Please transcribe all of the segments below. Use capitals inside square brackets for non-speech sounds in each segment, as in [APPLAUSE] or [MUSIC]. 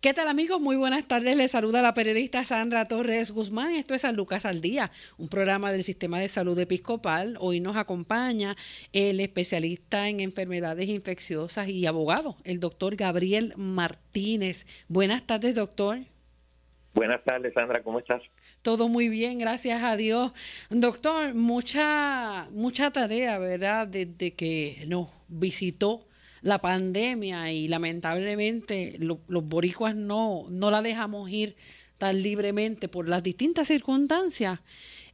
¿Qué tal amigos? Muy buenas tardes. Les saluda la periodista Sandra Torres Guzmán. Esto es San Lucas al Día, un programa del Sistema de Salud Episcopal. Hoy nos acompaña el especialista en enfermedades infecciosas y abogado, el doctor Gabriel Martínez. Buenas tardes, doctor. Buenas tardes, Sandra. ¿Cómo estás? Todo muy bien, gracias a Dios. Doctor, mucha, mucha tarea, ¿verdad? Desde que nos visitó la pandemia y lamentablemente los boricuas no, no la dejamos ir tan libremente por las distintas circunstancias.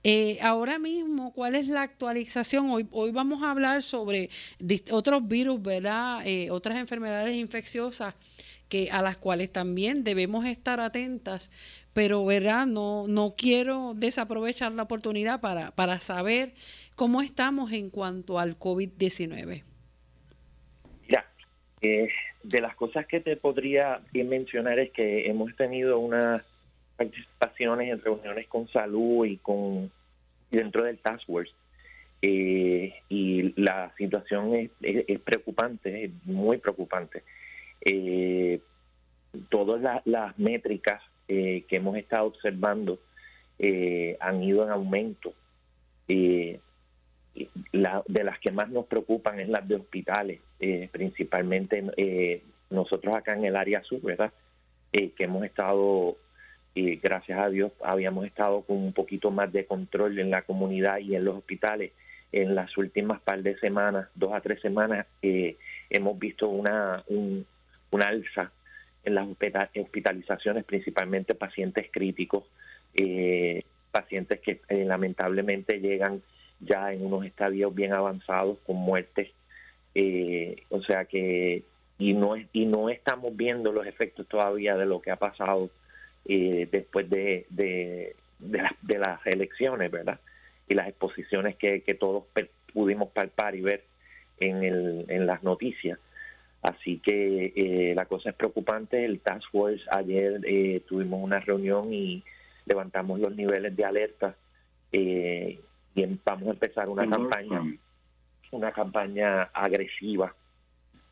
Eh, ahora mismo, ¿cuál es la actualización? Hoy, hoy vamos a hablar sobre otros virus, ¿verdad? Eh, otras enfermedades infecciosas que, a las cuales también debemos estar atentas, pero ¿verdad? No, no quiero desaprovechar la oportunidad para, para saber cómo estamos en cuanto al COVID-19. Eh, de las cosas que te podría mencionar es que hemos tenido unas participaciones en reuniones con salud y con dentro del Task Force. Eh, y la situación es, preocupante, es muy preocupante. Eh, todas las métricas que hemos estado observando han ido en aumento de las que más nos preocupan es las de hospitales, eh, principalmente eh, nosotros acá en el área sur, ¿verdad? Eh, que hemos estado, gracias a Dios, habíamos estado con un poquito más de control en la comunidad y en los hospitales. En las últimas par de semanas, dos a tres semanas, hemos visto una, un, una alza en las hospitalizaciones, principalmente pacientes críticos, pacientes que lamentablemente llegan ya en unos estadios bien avanzados con muertes. Eh, o sea que, y no, y no estamos viendo los efectos todavía de lo que ha pasado eh, después de, de, las elecciones, ¿verdad? Y las exposiciones que, que todos pudimos palpar y ver en, el, en las noticias. Así que eh, la cosa es preocupante. El Task Force ayer tuvimos una reunión y levantamos los niveles de alerta y vamos a empezar una campaña, una campaña agresiva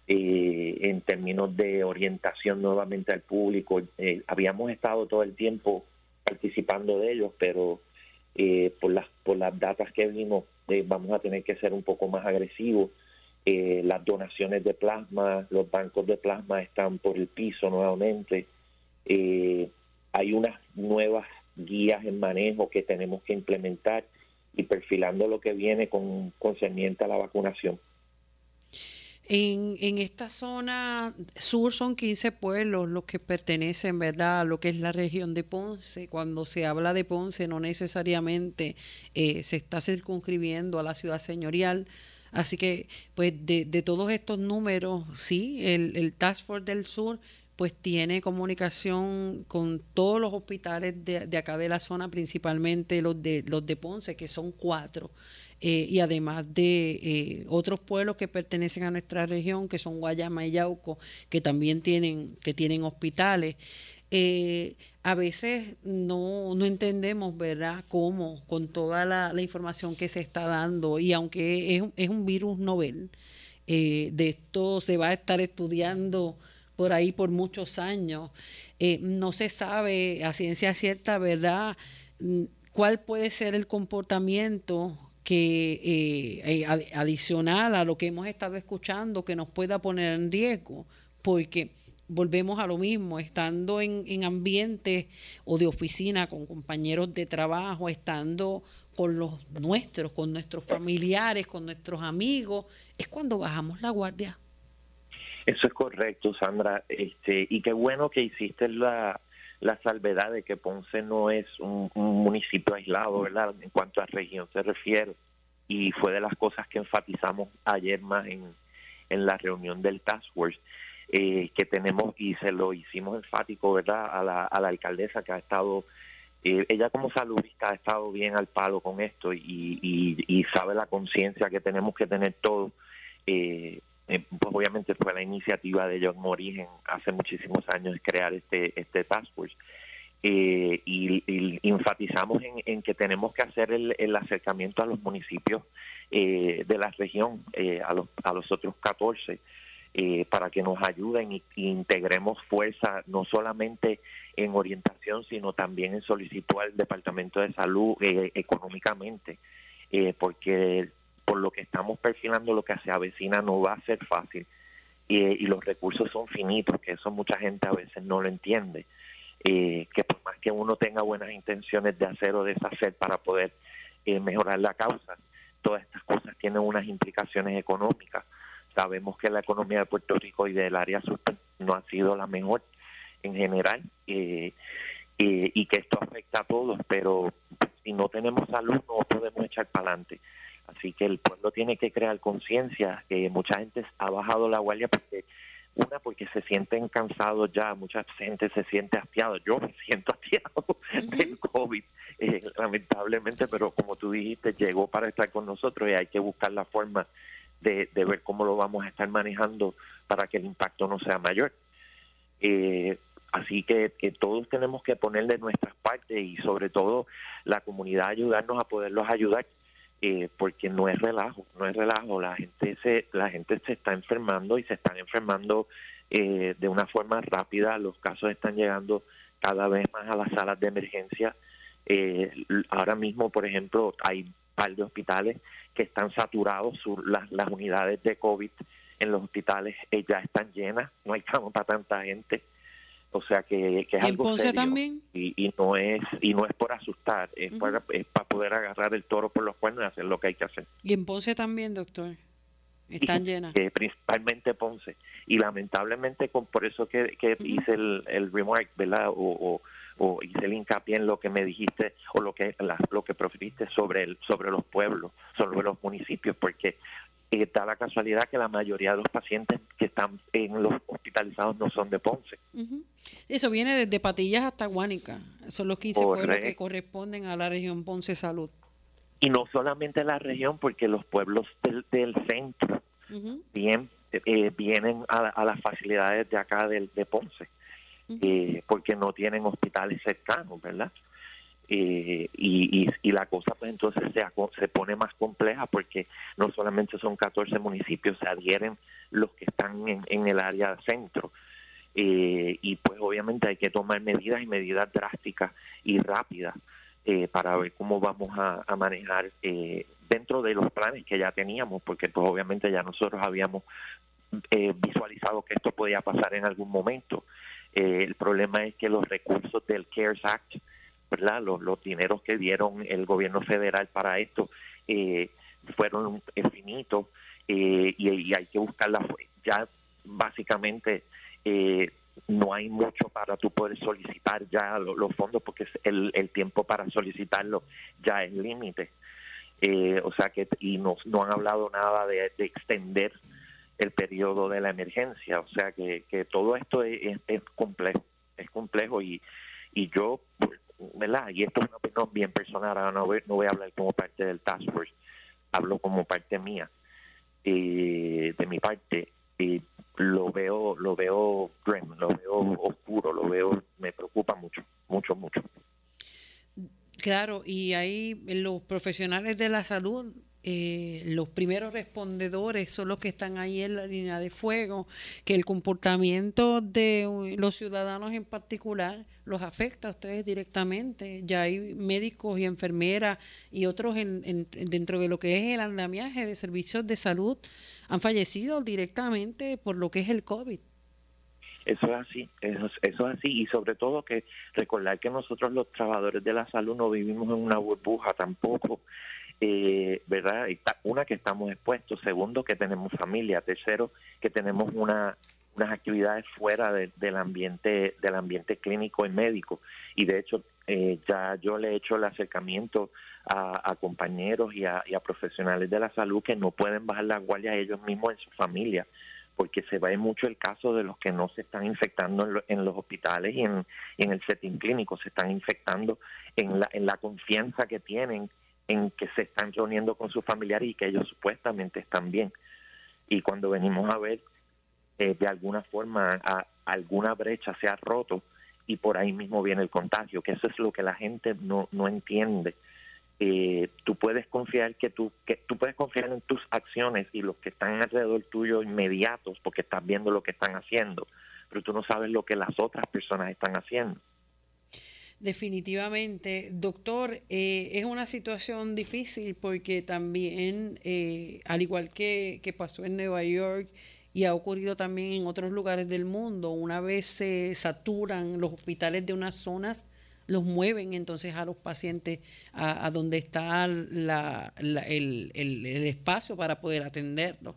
eh, en términos de orientación nuevamente al público. Eh, habíamos estado todo el tiempo participando de ellos, pero eh, por las por las datas que vimos vamos a tener que ser un poco más agresivos. las donaciones de plasma, los bancos de plasma están por el piso nuevamente. hay unas nuevas guías en manejo que tenemos que implementar y perfilando lo que viene con concerniente a la vacunación. En, en esta zona sur son 15 pueblos los que pertenecen, ¿verdad?, a lo que es la región de Ponce. Cuando se habla de Ponce no necesariamente eh, se está circunscribiendo a la ciudad señorial. Así que, pues, de, de todos estos números, sí, el, el Task Force del Sur pues tiene comunicación con todos los hospitales de, de, acá de la zona, principalmente los de, los de Ponce, que son cuatro, eh, y además de eh, otros pueblos que pertenecen a nuestra región, que son Guayama y Yauco, que también tienen, que tienen hospitales. Eh, a veces no, no entendemos, ¿verdad?, cómo, con toda la, la información que se está dando, y aunque es, es un virus novel, de esto se va a estar estudiando por ahí por muchos años. Eh, no se sabe a ciencia cierta, ¿verdad?, mm, cuál puede ser el comportamiento que eh, eh, adicional a lo que hemos estado escuchando que nos pueda poner en riesgo, porque volvemos a lo mismo, estando en, en ambientes o de oficina con compañeros de trabajo, estando con los nuestros, con nuestros familiares, con nuestros amigos, es cuando bajamos la guardia. Eso es correcto, Sandra. Este, y qué bueno que hiciste la, la salvedad de que Ponce no es un, municipio aislado, ¿verdad? En cuanto a región se refiere. Y fue de las cosas que enfatizamos ayer más en, en la reunión del Task Force, eh, que tenemos, y se lo hicimos enfático, ¿verdad? A la, a la alcaldesa que ha estado, eh, ella como saludista ha estado bien al palo con esto y, y, y sabe la conciencia que tenemos que tener todos. Eh, eh, pues obviamente fue la iniciativa de John Origen hace muchísimos años crear este, este task force. Eh, y, enfatizamos en, que tenemos que hacer el, acercamiento a los municipios eh, de la región, a, los, a los otros 14, eh, para que nos ayuden y, integremos fuerza no solamente en orientación, sino también en solicitud al Departamento de Salud eh, económicamente, porque por lo que estamos perfilando lo que se avecina no va a ser fácil y los recursos son finitos, que eso mucha gente a veces no lo entiende. que por más que uno tenga buenas intenciones de hacer o deshacer para poder mejorar la causa, todas estas cosas tienen unas implicaciones económicas. Sabemos que la economía de Puerto Rico y del área sur no ha sido la mejor en general eh, eh, y que esto afecta a todos, pero si no tenemos salud no podemos echar para adelante. Así que el pueblo tiene que crear conciencia. que mucha gente ha bajado la guardia porque una porque se sienten cansados ya, mucha gente se siente hastiado. Yo me siento [LAUGHS] hastiado del COVID eh, lamentablemente, pero como tú dijiste, llegó para estar con nosotros y hay que buscar la forma de, ver cómo lo vamos a estar manejando para que el impacto no sea mayor. Eh, así que, todos tenemos que poner de nuestras partes y sobre todo la comunidad ayudarnos a poderlos ayudar. Eh, porque no es relajo, no es relajo, la gente se, la gente se está enfermando y se están enfermando de una forma rápida, los casos están llegando cada vez más a las salas de emergencia, eh, ahora mismo, por ejemplo, hay un par de hospitales que están saturados, las, las unidades de COVID en los hospitales eh, ya están llenas, no hay cama para tanta gente. O sea que, que es algo serio también? Y, y, no es y no es por asustar, es, para, es para poder agarrar el toro por los cuernos y hacer lo que hay que hacer. Y en Ponce también, doctor. Están llenas. principalmente Ponce. Y lamentablemente, con, por eso que, que hice el, el remark, ¿verdad? O, o hice el hincapié en lo que me dijiste o lo que lo que proferiste sobre el, sobre los pueblos, sobre los municipios, porque eh, da la casualidad que la mayoría de los pacientes que están en los hospitalizados no son de Ponce. Eso viene desde Patillas hasta Guánica. Son los 15 pueblos que corresponden a la región Ponce Salud. Y no solamente la región, porque los pueblos del, del centro bien, eh, vienen a, las facilidades de acá del, de Ponce. Eh, porque no tienen hospitales cercanos, ¿verdad? Eh, y, la cosa pues entonces se, se pone más compleja porque no solamente son 14 municipios, se adhieren los que están en, el área centro. Eh, y pues obviamente hay que tomar medidas y medidas drásticas y rápidas para ver cómo vamos a, a manejar dentro de los planes que ya teníamos, porque pues obviamente ya nosotros habíamos visualizado que esto podía pasar en algún momento. Eh, el problema es que los recursos del CARES Act, Los, dineros que dieron el gobierno federal para esto eh, fueron finitos eh, y, hay que buscarla. Ya básicamente no hay mucho para tú poder solicitar ya los, fondos porque el, tiempo para solicitarlo ya es límite. o sea que y no, no han hablado nada de, de extender el periodo de la emergencia. O sea que, todo esto es, complejo, es complejo y yo, ¿verdad? Y esto es una opinión bien personal, no voy, no voy a hablar como parte del Task Force, hablo como parte mía, de mi parte, y lo veo, lo veo grim, lo veo oscuro, lo veo, me preocupa mucho, mucho, mucho. Claro, y ahí los profesionales de la salud eh, los primeros respondedores son los que están ahí en la línea de fuego, que el comportamiento de los ciudadanos en particular los afecta a ustedes directamente. Ya hay médicos y enfermeras y otros en, dentro de lo que es el andamiaje de servicios de salud han fallecido directamente por lo que es el COVID. Eso es así, eso, eso es así y sobre todo que recordar que nosotros los trabajadores de la salud no vivimos en una burbuja tampoco eh, ¿verdad? Una, que estamos expuestos, segundo, que tenemos familia, tercero, que tenemos una, unas actividades fuera del ambiente del ambiente clínico y médico. Y de hecho, eh, ya yo le he hecho el acercamiento a, compañeros y a, profesionales de la salud que no pueden bajar la guardia ellos mismos en su familia, porque se ve mucho el caso de los que no se están infectando en, los hospitales y en, en, el setting clínico, se están infectando en en la confianza que tienen en que se están reuniendo con sus familiares y que ellos supuestamente están bien. Y cuando venimos a ver, eh, de alguna forma, alguna brecha se ha roto y por ahí mismo viene el contagio, que eso es lo que la gente no, no entiende. eh, tú puedes confiar que tú, que tú puedes confiar en tus acciones y los que están alrededor tuyo inmediatos porque estás viendo lo que están haciendo, pero tú no sabes lo que las otras personas están haciendo. Definitivamente, doctor, eh, es una situación difícil porque también, eh, al igual que, que pasó en Nueva York y ha ocurrido también en otros lugares del mundo, una vez se saturan los hospitales de unas zonas, los mueven entonces a los pacientes a, donde está la, el, el, espacio para poder atenderlo.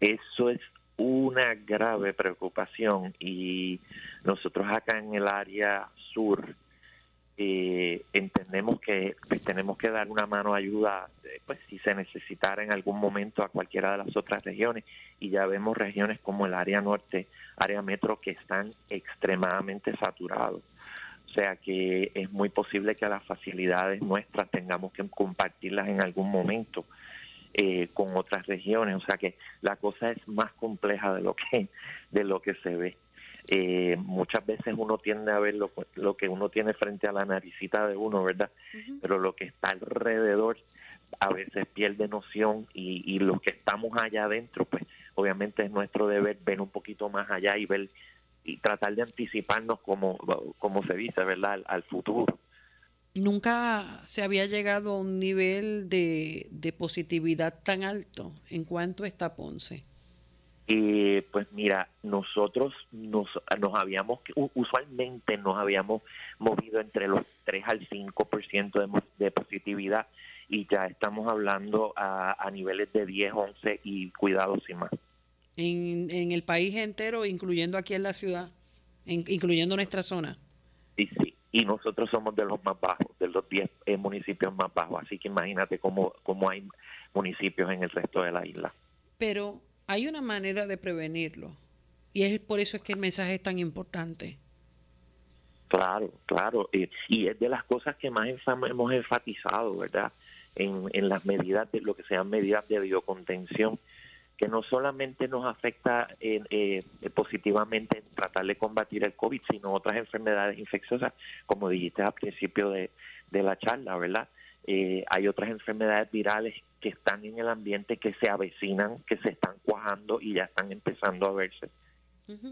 Eso es una grave preocupación y nosotros acá en el área sur eh, entendemos que pues, tenemos que dar una mano ayuda eh, pues si se necesitara en algún momento a cualquiera de las otras regiones y ya vemos regiones como el área norte, área metro que están extremadamente saturados o sea que es muy posible que las facilidades nuestras tengamos que compartirlas en algún momento eh, con otras regiones. O sea que la cosa es más compleja de lo que, de lo que se ve. Eh, muchas veces uno tiende a ver lo, que uno tiene frente a la naricita de uno, ¿verdad? Pero lo que está alrededor a veces pierde noción y, y los que estamos allá adentro, pues obviamente es nuestro deber ver un poquito más allá y ver y tratar de anticiparnos como, como se dice, ¿verdad?, al, futuro. Nunca se había llegado a un nivel de, de positividad tan alto en cuanto está Ponce. Eh, pues mira, nosotros nos, nos habíamos, usualmente nos habíamos movido entre los 3 al 5% de, de positividad y ya estamos hablando a, a niveles de 10, 11 y cuidados y más en, en el país entero, incluyendo aquí en la ciudad, incluyendo nuestra zona. Y sí, y nosotros somos de los más bajos, de los 10 eh, municipios más bajos, así que imagínate cómo, cómo hay municipios en el resto de la isla. Pero hay una manera de prevenirlo, y es por eso es que el mensaje es tan importante. Claro, claro, y, es de las cosas que más hemos enfatizado, ¿verdad? En, en las medidas de lo que sean medidas de biocontención que no solamente nos afecta eh, positivamente en tratar de combatir el COVID, sino otras enfermedades infecciosas, como dijiste al principio de, la charla, ¿verdad? Eh, hay otras enfermedades virales que están en el ambiente, que se avecinan, que se están cuajando y ya están empezando a verse.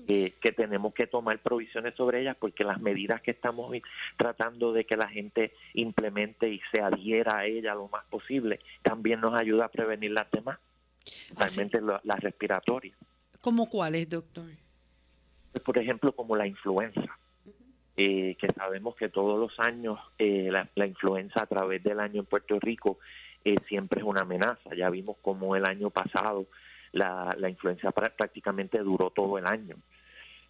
Eh, que tenemos que tomar provisiones sobre ellas porque las medidas que estamos tratando de que la gente implemente y se adhiera a ellas lo más posible también nos ayuda a prevenir las demás realmente las respiratorias. ¿Cómo cuáles, doctor? Pues, por ejemplo, como la influenza, eh, que sabemos que todos los años eh, la, influenza a través del año en Puerto Rico eh, siempre es una amenaza. Ya vimos como el año pasado la, la influenza prácticamente duró todo el año.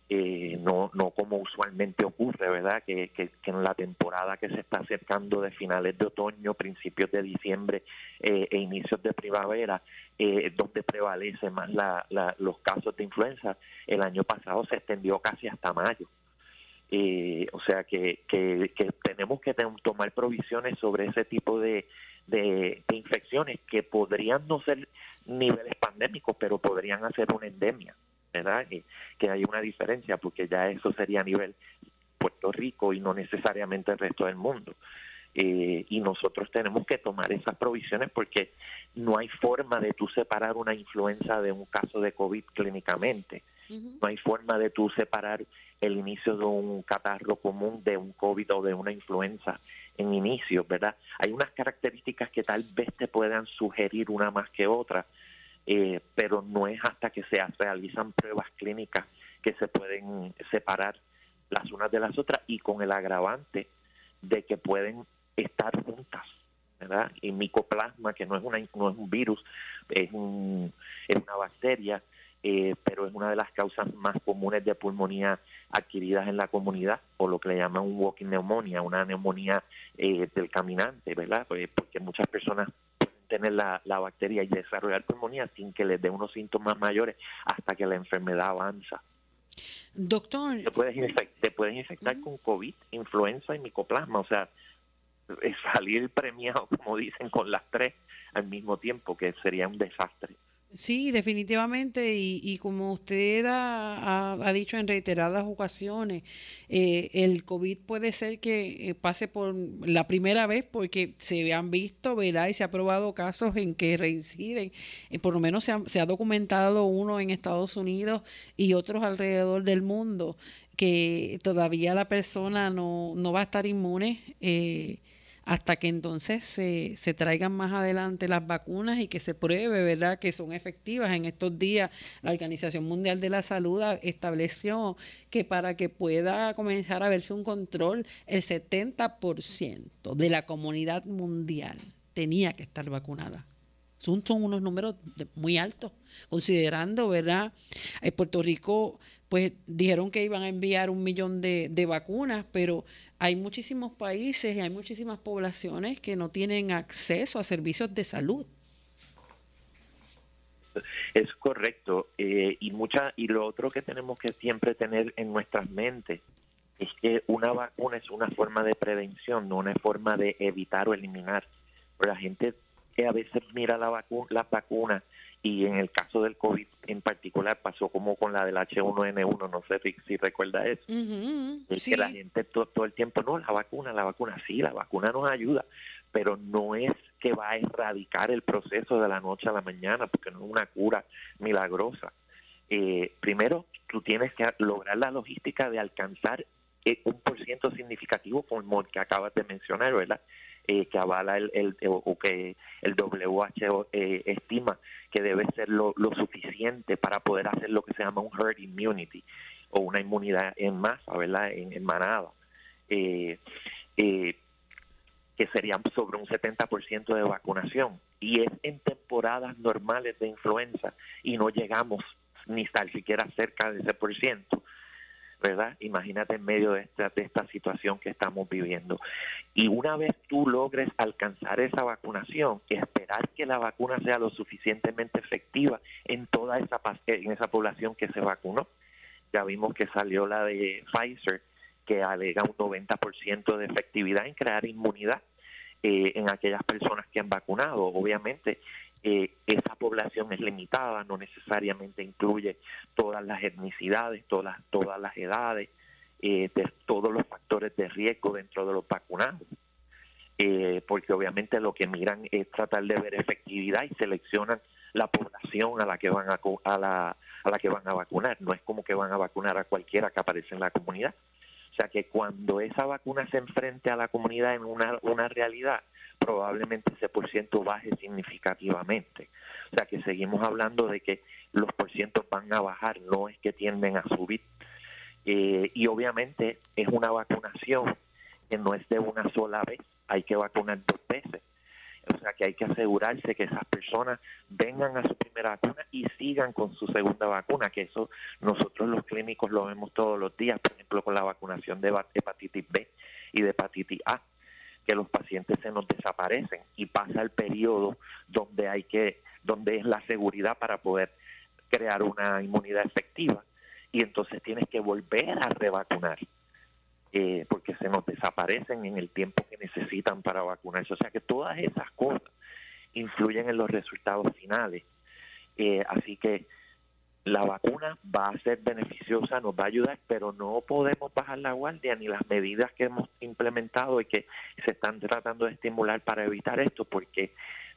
Eh, no, no como usualmente ocurre, ¿verdad? Que, que, en la temporada que se está acercando de finales de otoño, principios de diciembre e inicios de primavera, donde prevalece más la, los casos de influenza, el año pasado se extendió casi hasta mayo. Eh, o sea que, que, tenemos que tomar provisiones sobre ese tipo de, de, de infecciones que podrían no ser niveles pandémicos, pero podrían hacer una endemia. ¿verdad? Que, hay una diferencia porque ya eso sería a nivel Puerto Rico y no necesariamente el resto del mundo. Eh, y nosotros tenemos que tomar esas provisiones porque no hay forma de tú separar una influenza de un caso de COVID clínicamente. No hay forma de tú separar el inicio de un catarro común de un COVID o de una influenza en inicio, ¿verdad? Hay unas características que tal vez te puedan sugerir una más que otra, eh, pero no es hasta que se realizan pruebas clínicas que se pueden separar las unas de las otras y con el agravante de que pueden estar juntas, ¿verdad? Y micoplasma, que no es, una, no es un virus, es, un, es una bacteria, eh, pero es una de las causas más comunes de pulmonía adquiridas en la comunidad, o lo que le llaman un walking neumonía, una neumonía eh, del caminante, ¿verdad? Pues, porque muchas personas tener la, bacteria y desarrollar pulmonía sin que les dé unos síntomas mayores hasta que la enfermedad avanza. Doctor. Te puedes, te puedes infectar con COVID, influenza y micoplasma, o sea, salir premiado, [LAUGHS] como dicen, con las tres al mismo tiempo, que sería un desastre. Sí, definitivamente, y, y como usted ha, ha, dicho en reiteradas ocasiones, eh, el COVID puede ser que eh, pase por la primera vez porque se han visto, ¿verdad? Y se ha probado casos en que reinciden, eh, por lo menos se ha, se ha, documentado uno en Estados Unidos y otros alrededor del mundo, que todavía la persona no, no va a estar inmune. Eh, hasta que entonces se, se traigan más adelante las vacunas y que se pruebe, ¿verdad?, que son efectivas. En estos días, la Organización Mundial de la Salud estableció que para que pueda comenzar a verse un control, el 70% de la comunidad mundial tenía que estar vacunada. Son, unos números muy altos, considerando, ¿verdad? En Puerto Rico pues dijeron que iban a enviar un millón de, de, vacunas, pero hay muchísimos países y hay muchísimas poblaciones que no tienen acceso a servicios de salud. Es correcto. Eh, y, mucha, y lo otro que tenemos que siempre tener en nuestras mentes es que una vacuna es una forma de prevención, no una forma de evitar o eliminar. Pero la gente que a veces mira la vacuna, las vacunas y en el caso del COVID en particular pasó como con la del H1N1, no sé si, recuerda eso. es que la gente todo, el tiempo, no, la vacuna, la vacuna, sí, la vacuna nos ayuda, pero no es que va a erradicar el proceso de la noche a la mañana, porque no es una cura milagrosa. Eh, primero, tú tienes que lograr la logística de alcanzar eh, un por ciento significativo como el que acabas de mencionar, ¿verdad? Eh, que avala el, el, o que el WHO eh, estima que debe ser lo, suficiente para poder hacer lo que se llama un herd immunity o una inmunidad en masa, ¿verdad? En, manada. Eh, que serían sobre un 70% de vacunación. Y es en temporadas normales de influenza y no llegamos ni tal siquiera cerca de ese por ciento. ¿Verdad? Imagínate en medio de esta, de esta situación que estamos viviendo. Y una vez tú logres alcanzar esa vacunación, esperar que la vacuna sea lo suficientemente efectiva en toda esa, esa población que se vacunó. Ya vimos que salió la de Pfizer, que alega un 90% de efectividad en crear inmunidad eh, en aquellas personas que han vacunado. Obviamente, eh, esa población es limitada, no necesariamente incluye todas las etnicidades, todas, todas las edades, eh, de todos los factores de riesgo dentro de los vacunados. Eh, porque obviamente lo que miran es tratar de ver efectividad y seleccionan la población a la que van a, a la, a la que van a vacunar. No es como que van a vacunar a cualquiera que aparece en la comunidad. O sea que cuando esa vacuna se enfrente a la comunidad en una, una realidad, probablemente ese por ciento baje significativamente. O sea que seguimos hablando de que los porcientos van a bajar, no es que tienden a subir. Eh, y obviamente es una vacunación que no es de una sola vez, hay que vacunar dos veces. O sea que hay que asegurarse que esas personas vengan a su primera vacuna y sigan con su segunda vacuna, que eso nosotros los clínicos lo vemos todos los días, por ejemplo con la vacunación de hepatitis B y de hepatitis A que los pacientes se nos desaparecen y pasa el periodo donde hay que, donde es la seguridad para poder crear una inmunidad efectiva y entonces tienes que volver a revacunar eh, porque se nos desaparecen en el tiempo que necesitan para vacunarse. O sea que todas esas cosas influyen en los resultados finales. Eh, así que la vacuna va a ser beneficiosa, nos va a ayudar, pero no podemos bajar la guardia ni las medidas que hemos implementado y que se están tratando de estimular para evitar esto, porque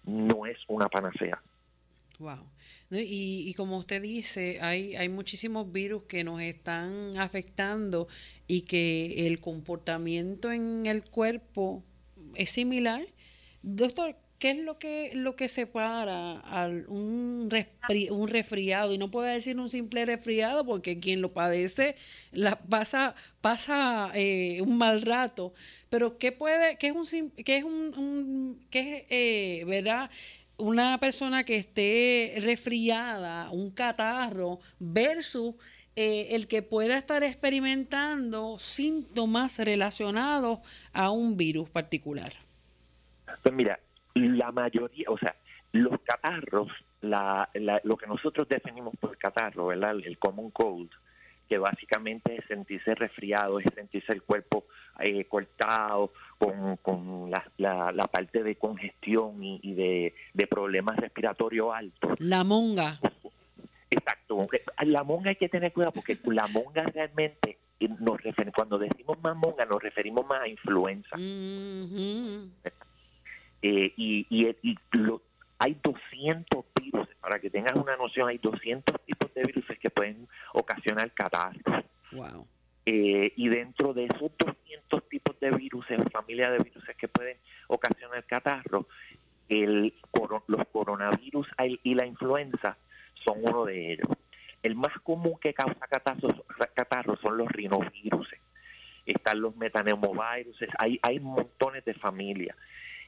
no es una panacea. Wow. Y, y, como usted dice, hay, hay muchísimos virus que nos están afectando y que el comportamiento en el cuerpo es similar. Doctor, ¿Qué es lo que, lo que separa a un, un resfriado? Y no puedo decir un simple resfriado porque quien lo padece la, pasa, pasa eh, un mal rato. Pero ¿qué puede, qué es un, qué es un, qué es, eh, verdad? Una persona que esté resfriada, un catarro, versus eh, el que pueda estar experimentando síntomas relacionados a un virus particular. Pues mira, la mayoría, o sea, los catarros, la, lo que nosotros definimos por catarro, ¿verdad? el common cold, que básicamente es sentirse resfriado, es sentirse el cuerpo eh, cortado, con, con la, la, parte de congestión y, de, de, problemas respiratorios altos. La monga. Exacto. La monga hay que tener cuidado porque la monga realmente, nos cuando decimos más monga, nos referimos más a influenza. Eh, y y, y lo, hay 200 virus, para que tengas una noción, hay 200 tipos de virus que pueden ocasionar catarro. Wow. Eh, y dentro de esos 200 tipos de virus, familia de virus que pueden ocasionar catarro, el, los coronavirus y la influenza son uno de ellos. El más común que causa catarro, catarro son los rinovirus. Están los metaneumovirus, hay, hay montones de familias.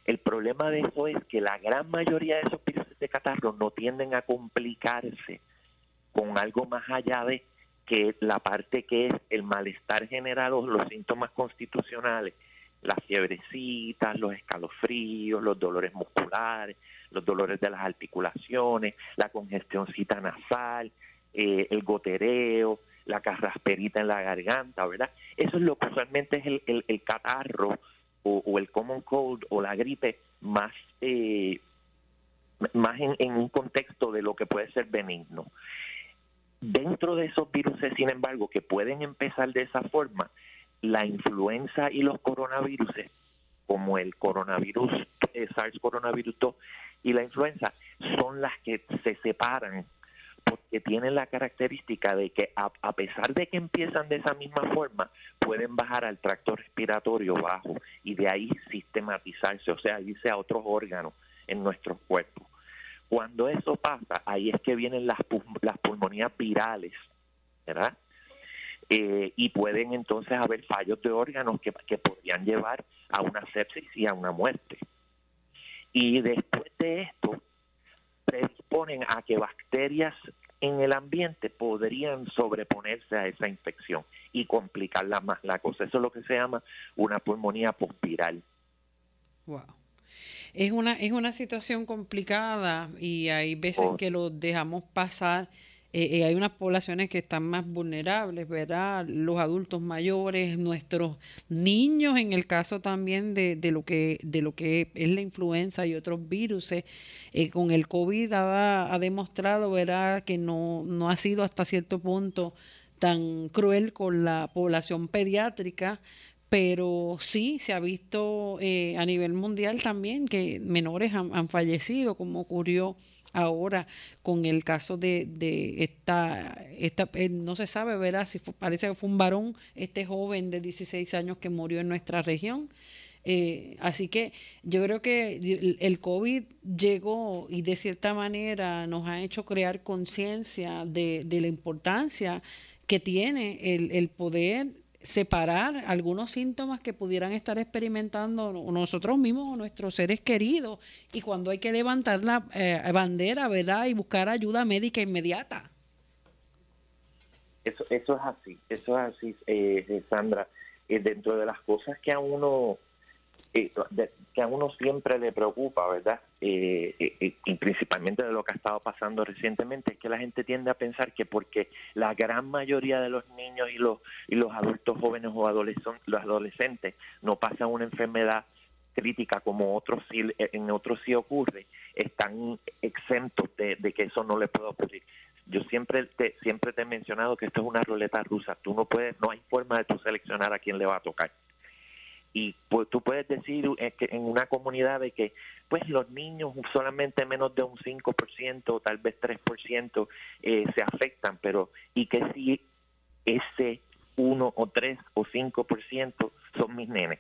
El problema de eso es que la gran mayoría de esos virus de catarro no tienden a complicarse con algo más allá de que la parte que es el malestar generado, los síntomas constitucionales, las fiebrecitas, los escalofríos, los dolores musculares, los dolores de las articulaciones, la congestioncita nasal, eh, el gotereo, la carrasperita en la garganta, ¿verdad? Eso es lo que usualmente es el, el catarro o, el common cold o la gripe más, eh, más en, un contexto de lo que puede ser benigno. Dentro de esos virus, sin embargo, que pueden empezar de esa forma, la influenza y los coronavirus, como el coronavirus, eh, SARS coronavirus 2 y la influenza, son las que se separan porque tienen la característica de que a, pesar de que empiezan de esa misma forma, pueden bajar al tracto respiratorio bajo y de ahí sistematizarse, o sea, irse a otros órganos en nuestro cuerpo. Cuando eso pasa, ahí es que vienen las, las pulmonías virales, ¿verdad? Eh, y pueden entonces haber fallos de órganos que, que podrían llevar a una sepsis y a una muerte. Y después de esto, predisponen a que bacterias en el ambiente podrían sobreponerse a esa infección y complicarla más la cosa. Eso es lo que se llama una pulmonía postviral. Wow. Es una, es una situación complicada y hay veces oh. que lo dejamos pasar eh, eh, hay unas poblaciones que están más vulnerables, ¿verdad? Los adultos mayores, nuestros niños, en el caso también de, de lo que de lo que es la influenza y otros virus, eh, con el COVID ha, demostrado, ¿verdad? Que no, no ha sido hasta cierto punto tan cruel con la población pediátrica, pero sí se ha visto a nivel mundial también que menores han fallecido, como ocurrió ahora con el caso de, de esta, esta eh, no se sabe, ¿verdad? Si parece que fue un varón, este joven de 16 años que murió en nuestra región. Eh, así que yo creo que el COVID llegó y de cierta manera nos ha hecho crear conciencia de, de, la importancia que tiene el, el poder separar algunos síntomas que pudieran estar experimentando nosotros mismos o nuestros seres queridos y cuando hay que levantar la eh, bandera, ¿verdad? Y buscar ayuda médica inmediata. Eso, eso es así, eso es así, eh, Sandra. Eh, dentro de las cosas que a uno que a uno siempre le preocupa, ¿verdad? Eh, eh, y principalmente de lo que ha estado pasando recientemente, es que la gente tiende a pensar que porque la gran mayoría de los niños y los, y los adultos jóvenes o adolescentes, los adolescentes no pasan una enfermedad crítica como otros sí, en otros sí ocurre, están exentos de, de que eso no le pueda ocurrir yo siempre te, siempre te he mencionado que esto es una ruleta rusa. Tú no puedes, no hay forma de tú seleccionar a quién le va a tocar y pues tú puedes decir eh, que en una comunidad de que pues los niños solamente menos de un 5% o tal vez 3% eh, se afectan, pero y que si ese 1 o 3 o 5% son mis nenes.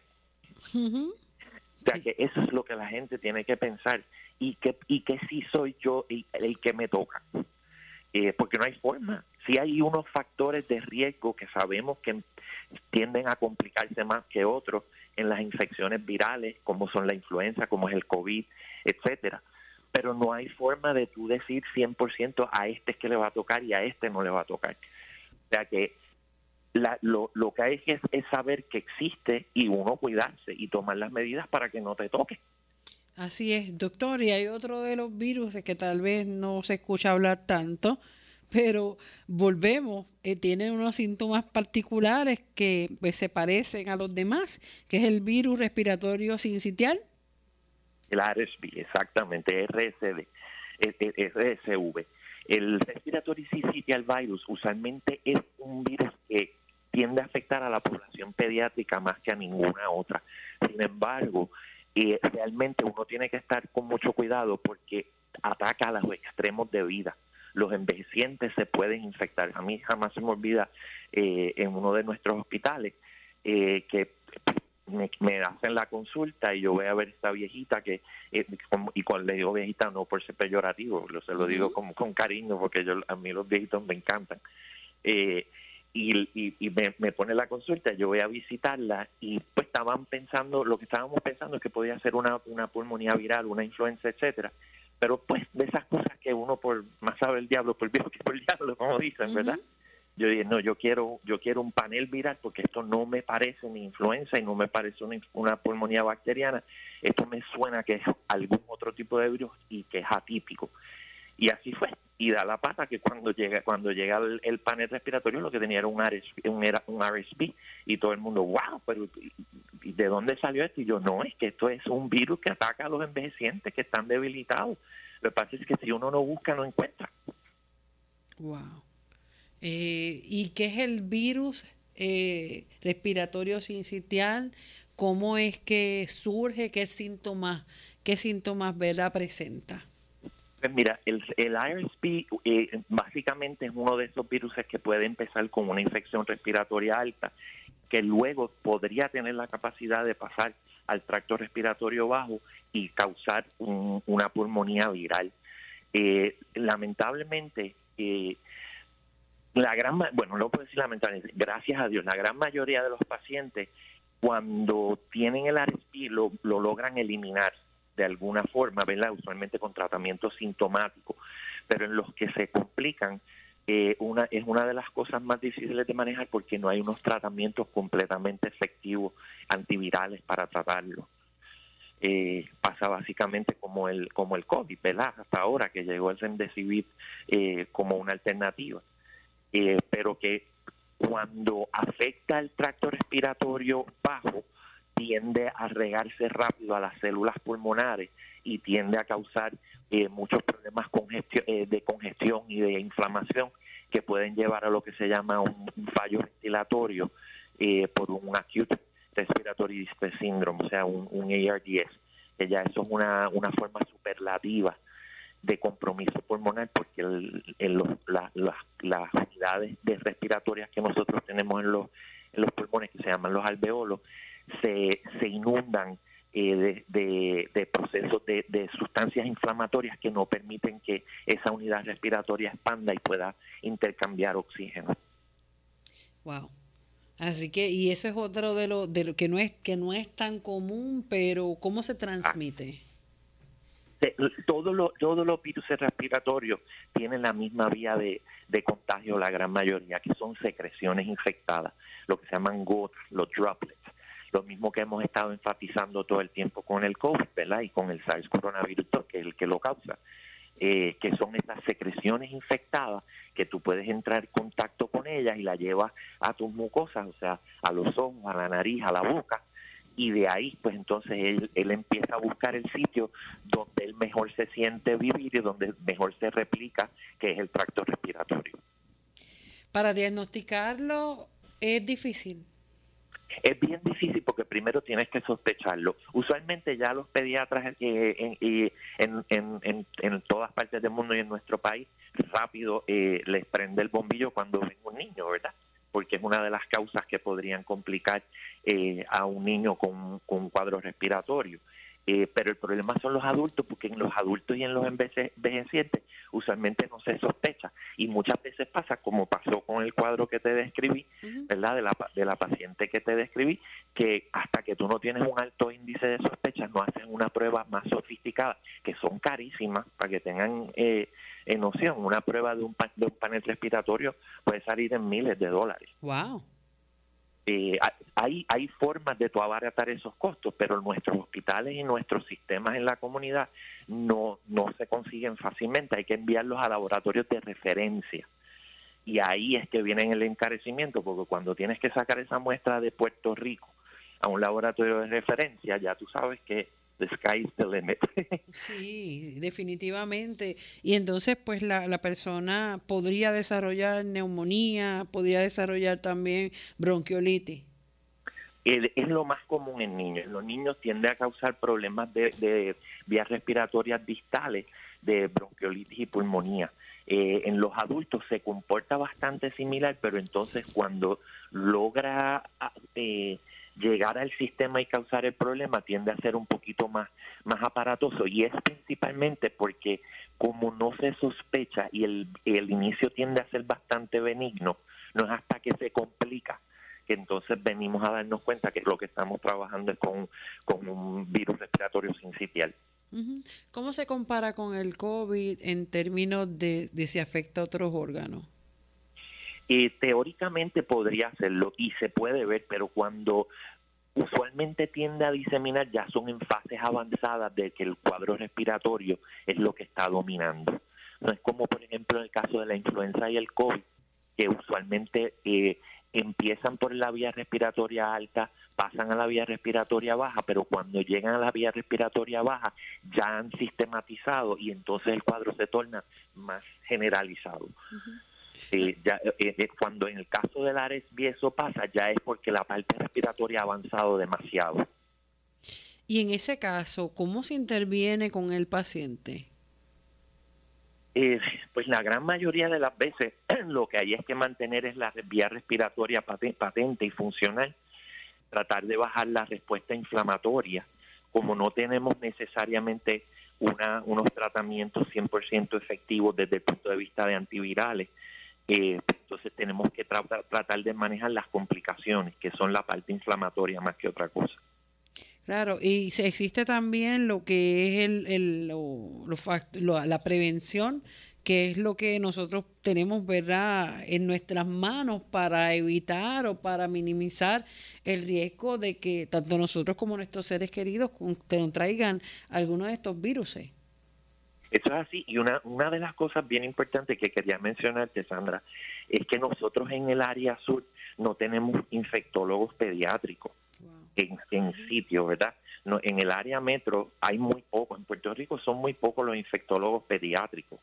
O sea que eso es lo que la gente tiene que pensar y que y que si soy yo el, que me toca. Eh, porque no hay forma. Si hay unos factores de riesgo que sabemos que tienden a complicarse más que otros, en las infecciones virales, como son la influenza, como es el COVID, etcétera. Pero no hay forma de tú decir 100% a este es que le va a tocar y a este no le va a tocar. O sea que lo, lo que hay es, es saber que existe y uno cuidarse y tomar las medidas para que no te toque. Así es, doctor. Y hay otro de los virus que tal vez no se escucha hablar tanto, pero volvemos, eh, tiene unos síntomas particulares que pues, se parecen a los demás, que es el virus respiratorio sincitial. El RSV, exactamente, RSV, RSV. El respiratory sincitial virus usualmente es un virus que tiende a afectar a la población pediátrica más que a ninguna otra. Sin embargo, eh, realmente uno tiene que estar con mucho cuidado porque ataca a los extremos de vida. Los envejecientes se pueden infectar. A mí jamás se me olvida eh, en uno de nuestros hospitales eh, que me, hacen la consulta y yo voy a ver esta viejita que, y cuando le digo viejita no por ser peyorativo, lo, se lo digo con, con cariño porque yo, a mí los viejitos me encantan. Eh, y, y, me, pone la consulta, yo voy a visitarla y pues estaban pensando, lo que estábamos pensando es que podía ser una, una pulmonía viral, una influenza, etcétera. Pero pues de esas cosas que uno por más sabe el diablo, por viejo que por el diablo, como dicen, ¿verdad? Yo dije, no, yo quiero, yo quiero un panel viral porque esto no me parece una influenza y no me parece una, una pulmonía bacteriana. Esto me suena que es algún otro tipo de virus y que es atípico. Y así fue y da la pata que cuando llega cuando llega el, panel respiratorio lo que tenía era un RSV, un, era un RSV y todo el mundo, wow, pero ¿de dónde salió esto? Y yo, no, es que esto es un virus que ataca a los envejecientes que están debilitados. Lo que pasa es que si uno no busca, no encuentra. Wow. Eh, ¿Y qué es el virus eh, respiratorio sincitial? ¿Cómo es que surge? ¿Qué síntomas, qué síntomas presenta? Pues mira, el, el eh, básicamente es uno de esos virus que puede empezar con una infección respiratoria alta, que luego podría tener la capacidad de pasar al tracto respiratorio bajo y causar una pulmonía viral. Eh, lamentablemente, eh, la gran, bueno, no puedo decir lamentablemente, gracias a Dios, la gran mayoría de los pacientes cuando tienen el IRSP lo, lo logran eliminar de alguna forma, ¿verdad? Usualmente con tratamiento sintomático, pero en los que se complican, eh, una, es una de las cosas más difíciles de manejar porque no hay unos tratamientos completamente efectivos antivirales para tratarlo. Eh, pasa básicamente como el como el COVID, ¿verdad? Hasta ahora que llegó el Remdesivir eh, como una alternativa, eh, pero que cuando afecta el tracto respiratorio bajo, tiende a regarse rápido a las células pulmonares y tiende a causar eh, muchos problemas eh, de congestión y de inflamación que pueden llevar a lo que se llama un, fallo ventilatorio eh, por un acute respiratory distress syndrome, o sea, un, ARDS, que ya eso es una, una forma superlativa de compromiso pulmonar porque las unidades de respiratorias que nosotros tenemos en los, en los pulmones, que se llaman los alveolos, se, se inundan eh, de, de, procesos de, de, sustancias inflamatorias que no permiten que esa unidad respiratoria expanda y pueda intercambiar oxígeno. Wow. Así que, y eso es otro de lo, de lo que no es, que no es tan común, pero ¿cómo se transmite? Ah. Todos los, todos los virus respiratorios tienen la misma vía de, de contagio, la gran mayoría, que son secreciones infectadas, lo que se llaman gotas, los droplets lo mismo que hemos estado enfatizando todo el tiempo con el COVID, ¿verdad? Y con el SARS coronavirus, que es el que lo causa, eh, que son esas secreciones infectadas que tú puedes entrar en contacto con ellas y la llevas a tus mucosas, o sea, a los ojos, a la nariz, a la boca, y de ahí, pues entonces él, él empieza a buscar el sitio donde él mejor se siente vivir y donde mejor se replica, que es el tracto respiratorio. Para diagnosticarlo es difícil. Es bien difícil porque primero tienes que sospecharlo. Usualmente ya los pediatras eh, en, todas partes del mundo y en nuestro país rápido eh, les prende el bombillo cuando ven un niño, ¿verdad? Porque es una de las causas que podrían complicar eh, a un niño con, con un cuadro respiratorio. Eh, pero el problema son los adultos, porque en los adultos y en los envejecientes usualmente no se sospecha. Y muchas veces pasa, como pasó con el cuadro que te describí, ¿verdad? De la, de la paciente que te describí, que hasta que tú no tienes un alto índice de sospecha, no hacen una prueba más sofisticada, que son carísimas, para que tengan eh, noción. Una prueba de un, de un panel respiratorio puede salir en miles de dólares. ¡Wow! Eh, hay, hay formas de tu abaratar esos costos, pero nuestros hospitales y nuestros sistemas en la comunidad no, no se consiguen fácilmente. Hay que enviarlos a laboratorios de referencia Y ahí es que viene el encarecimiento, porque cuando tienes que sacar esa muestra de Puerto Rico a un laboratorio de referencia, ya tú sabes que the sky is the limit. [LAUGHS] sí, definitivamente. Y entonces, pues la, la persona podría desarrollar neumonía, podría desarrollar también bronquiolitis. Es lo más común en niños. Los niños tienden a causar problemas de, de vías respiratorias distales, de bronquiolitis y pulmonía. Eh, en los adultos se comporta bastante similar, pero entonces cuando logra ah, eh, llegar al sistema y causar el problema tiende a ser un poquito más, más aparatoso y es principalmente porque como no se sospecha y el, el inicio tiende a ser bastante benigno, no es hasta que se complica que entonces venimos a darnos cuenta que lo que estamos trabajando es con, con un virus respiratorio sincitial. ¿Cómo se compara con el COVID en términos de, si afecta a otros órganos? Eh, teóricamente podría hacerlo y se puede ver, pero cuando usualmente tiende a diseminar ya son en fases avanzadas de que el cuadro respiratorio es lo que está dominando. No es como por ejemplo en el caso de la influenza y el COVID, que usualmente eh, empiezan por la vía respiratoria alta, pasan a la vía respiratoria baja, pero cuando llegan a la vía respiratoria baja ya han sistematizado y entonces el cuadro se torna más generalizado. Eh, ya, eh, eh, cuando en el caso del RSV eso pasa, ya es porque la parte respiratoria ha avanzado demasiado. Y en ese caso, ¿cómo se interviene con el paciente? pues la gran mayoría de las veces [CLEARS THROAT] lo que hay es que mantener es la vía respiratoria patente y funcional tratar de bajar la respuesta inflamatoria. Como no tenemos necesariamente una, unos tratamientos 100% efectivos desde el punto de vista de antivirales, eh, entonces tenemos que tratar de manejar las complicaciones, que son la parte inflamatoria más que otra cosa. Claro, y existe también lo que es el, el lo, la prevención que es lo que nosotros tenemos, ¿verdad?, en nuestras manos para evitar o para minimizar el riesgo de que tanto nosotros como nuestros seres queridos traigan alguno de estos virus. Eso es así. Y una, una de las cosas bien importantes que quería mencionarte, Sandra, es que nosotros en el área sur no tenemos infectólogos pediátricos en, en sitio, ¿verdad? No, en el área metro hay muy poco. En Puerto Rico son muy pocos los infectólogos pediátricos.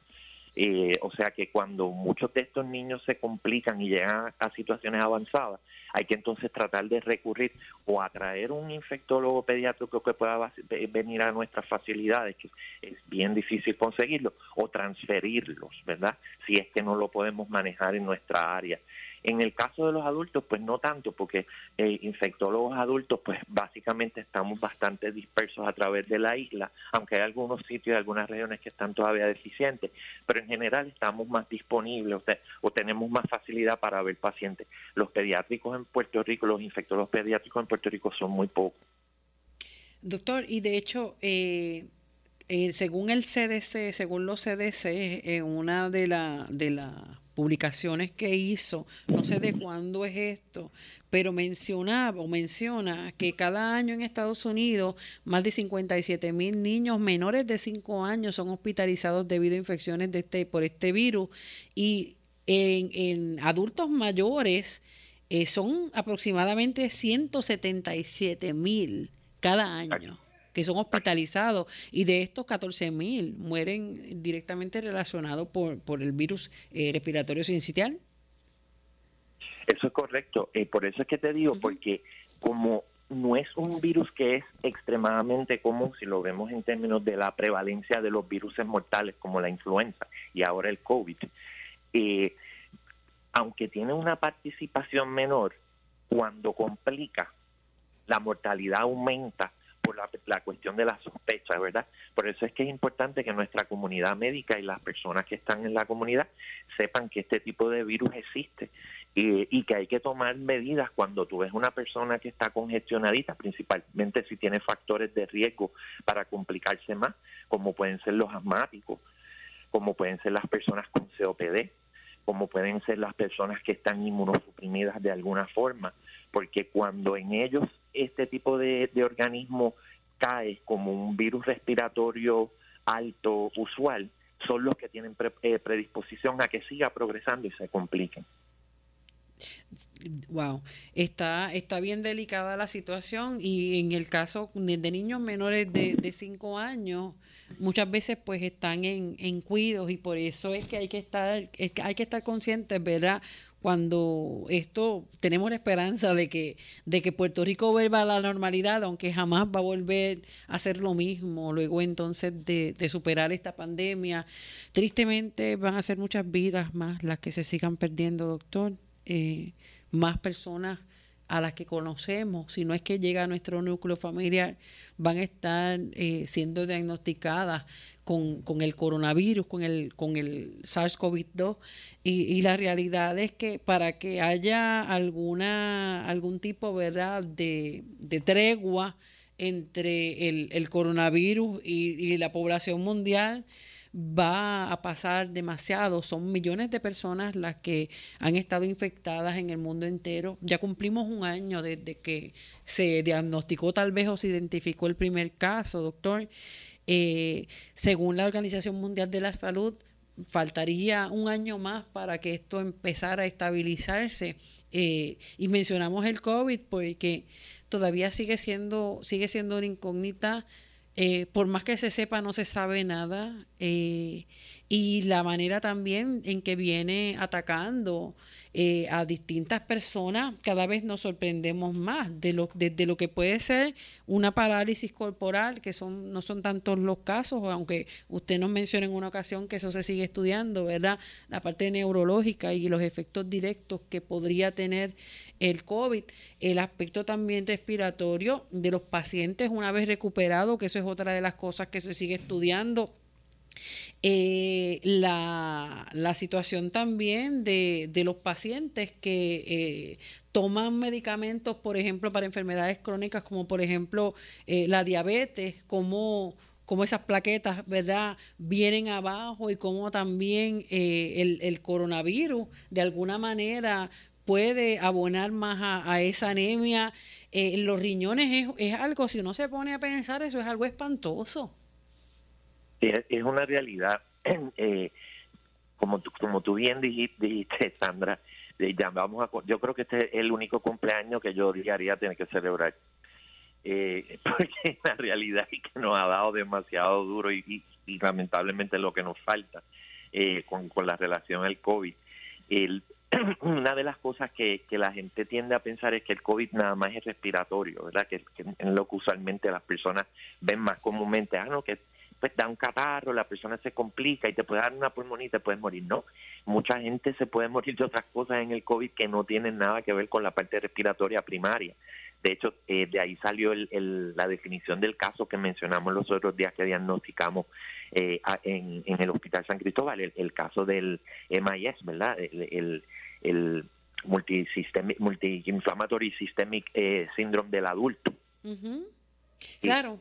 Eh, o sea que cuando muchos de estos niños se complican y llegan a, situaciones avanzadas, hay que entonces tratar de recurrir o a traer un infectólogo pediátrico que pueda venir a nuestras facilidades, que es bien difícil conseguirlo, o transferirlos, ¿verdad? Si es que no lo podemos manejar en nuestra área. En el caso de los adultos, pues no tanto, porque eh, infectólogos adultos, pues básicamente estamos bastante dispersos a través de la isla, aunque hay algunos sitios y algunas regiones que están todavía deficientes, pero en general estamos más disponibles o, tenemos más facilidad para ver pacientes. Los pediátricos en Puerto Rico, los infectólogos pediátricos en Puerto Rico son muy pocos. Doctor, y de hecho, eh, eh, según el CDC, según los CDC, en una de las de la publicaciones que hizo, no sé de cuándo es esto, pero mencionaba o menciona que cada año en Estados Unidos más de 57 mil niños menores de 5 años son hospitalizados debido a infecciones de este, por este virus y en, adultos mayores eh, son aproximadamente 177 mil cada año que son hospitalizados y de estos 14 mil mueren directamente relacionados por, por el virus eh, respiratorio sincitial. Eso es correcto. Eh, por eso es que te digo, porque como no es un virus que es extremadamente común, si lo vemos en términos de la prevalencia de los virus mortales como la influenza y ahora el COVID, eh, aunque tiene una participación menor, cuando complica, la mortalidad aumenta por la, cuestión de la sospecha, ¿verdad? Por eso es que es importante que nuestra comunidad médica y las personas que están en la comunidad sepan que este tipo de virus existe y, que hay que tomar medidas cuando tú ves una persona que está congestionadita, principalmente si tiene factores de riesgo para complicarse más, como pueden ser los asmáticos, como pueden ser las personas con COPD, como pueden ser las personas que están inmunosuprimidas de alguna forma, porque cuando en ellos este tipo de, organismo cae como un virus respiratorio alto usual, son los que tienen eh, predisposición a que siga progresando y se compliquen. Wow, está, está bien delicada la situación y en el caso de, niños menores de 5 años, muchas veces pues están en, en cuidos y por eso es que hay que estar, es que hay que estar conscientes, ¿verdad? cuando esto tenemos la esperanza de que de que Puerto Rico vuelva a la normalidad aunque jamás va a volver a ser lo mismo luego entonces de, de superar esta pandemia tristemente van a ser muchas vidas más las que se sigan perdiendo doctor eh, más personas a las que conocemos, si no es que llega a nuestro núcleo familiar, van a estar eh, siendo diagnosticadas con, con, el coronavirus, con el, con el SARS-CoV-2. Y, la realidad es que para que haya alguna, algún tipo ¿verdad? De, de tregua entre el, el coronavirus y la población mundial, va a pasar demasiado. Son millones de personas las que han estado infectadas en el mundo entero. Ya cumplimos un año desde que se diagnosticó tal vez o se identificó el primer caso, doctor. Eh, según la Organización Mundial de la Salud, faltaría un año más para que esto empezara a estabilizarse. Eh, y mencionamos el COVID porque todavía sigue siendo, sigue siendo una incógnita eh, por más que se sepa, no se sabe nada. Eh, y la manera también en que viene atacando eh, a distintas personas, cada vez nos sorprendemos más de lo, de, lo que puede ser una parálisis corporal, que son no son tantos los casos, aunque usted nos menciona en una ocasión que eso se sigue estudiando, ¿verdad? La parte neurológica y los efectos directos que podría tener el COVID, el aspecto también respiratorio de los pacientes una vez recuperado, que eso es otra de las cosas que se sigue estudiando. Eh, la, la, situación también de, de los pacientes que eh, toman medicamentos, por ejemplo, para enfermedades crónicas, como por ejemplo eh, la diabetes, como cómo esas plaquetas, ¿verdad?, vienen abajo y cómo también el, el, coronavirus de alguna manera puede abonar más a, esa anemia. Eh, los riñones es, es, algo, si uno se pone a pensar, eso es algo espantoso. Es, una realidad. [CLEARS THROAT] Eh, como, tú, como tú bien dijiste, Sandra, ya vamos a, yo creo que este es el único cumpleaños que yo haría tener que celebrar. Eh, [LAUGHS] porque la realidad es que nos ha dado demasiado duro y, lamentablemente lo que nos falta eh, con, con la relación al COVID. El, [CLEARS THROAT] una de las cosas que, que, la gente tiende a pensar es que el COVID nada más es respiratorio, ¿verdad? Que, en lo que usualmente las personas ven más comúnmente, ah, no, que pues da un catarro, la persona se complica y te puede dar una pulmonía y te puedes morir. No, mucha gente se puede morir de otras cosas en el COVID que no tienen nada que ver con la parte respiratoria primaria. De hecho, eh, de ahí salió el, la definición del caso que mencionamos los otros días que diagnosticamos eh, en, en, el Hospital San Cristóbal, el, caso del MIS, ¿verdad? El, el, multi-inflammatory systemic eh, syndrome del adulto. Claro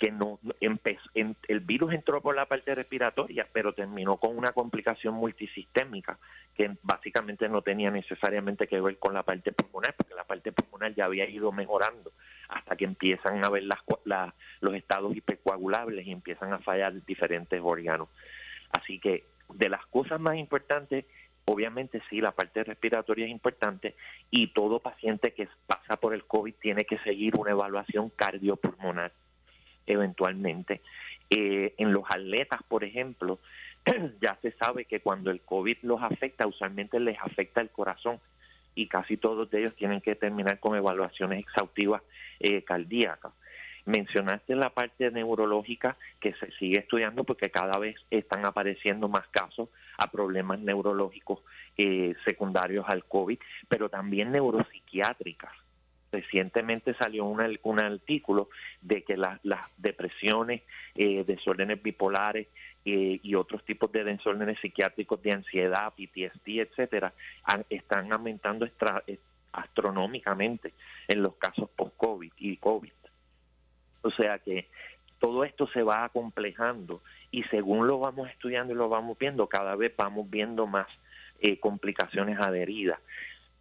que no empezó, el virus entró por la parte respiratoria, pero terminó con una complicación multisistémica que básicamente no tenía necesariamente que ver con la parte pulmonar, porque la parte pulmonar ya había ido mejorando hasta que empiezan a ver las, los estados hipercoagulables y empiezan a fallar diferentes órganos. Así que de las cosas más importantes, obviamente sí, la parte respiratoria es importante y todo paciente que pasa por el COVID tiene que seguir una evaluación cardiopulmonar eventualmente. Eh, en los atletas, por ejemplo, [CLEARS THROAT] ya se sabe que cuando el COVID los afecta, usualmente les afecta el corazón y casi todos de ellos tienen que terminar con evaluaciones exhaustivas eh, cardíacas. Mencionaste la parte neurológica que se sigue estudiando porque cada vez están apareciendo más casos a problemas neurológicos eh, secundarios al COVID, pero también neuropsiquiátricas recientemente salió un, artículo de que las depresiones, eh, desórdenes bipolares eh, y otros tipos de desórdenes psiquiátricos de ansiedad, PTSD, etcétera, están aumentando astronómicamente en los casos post-COVID y COVID. O sea que todo esto se va acomplejando y según lo vamos estudiando y lo vamos viendo, cada vez vamos viendo más eh, complicaciones adheridas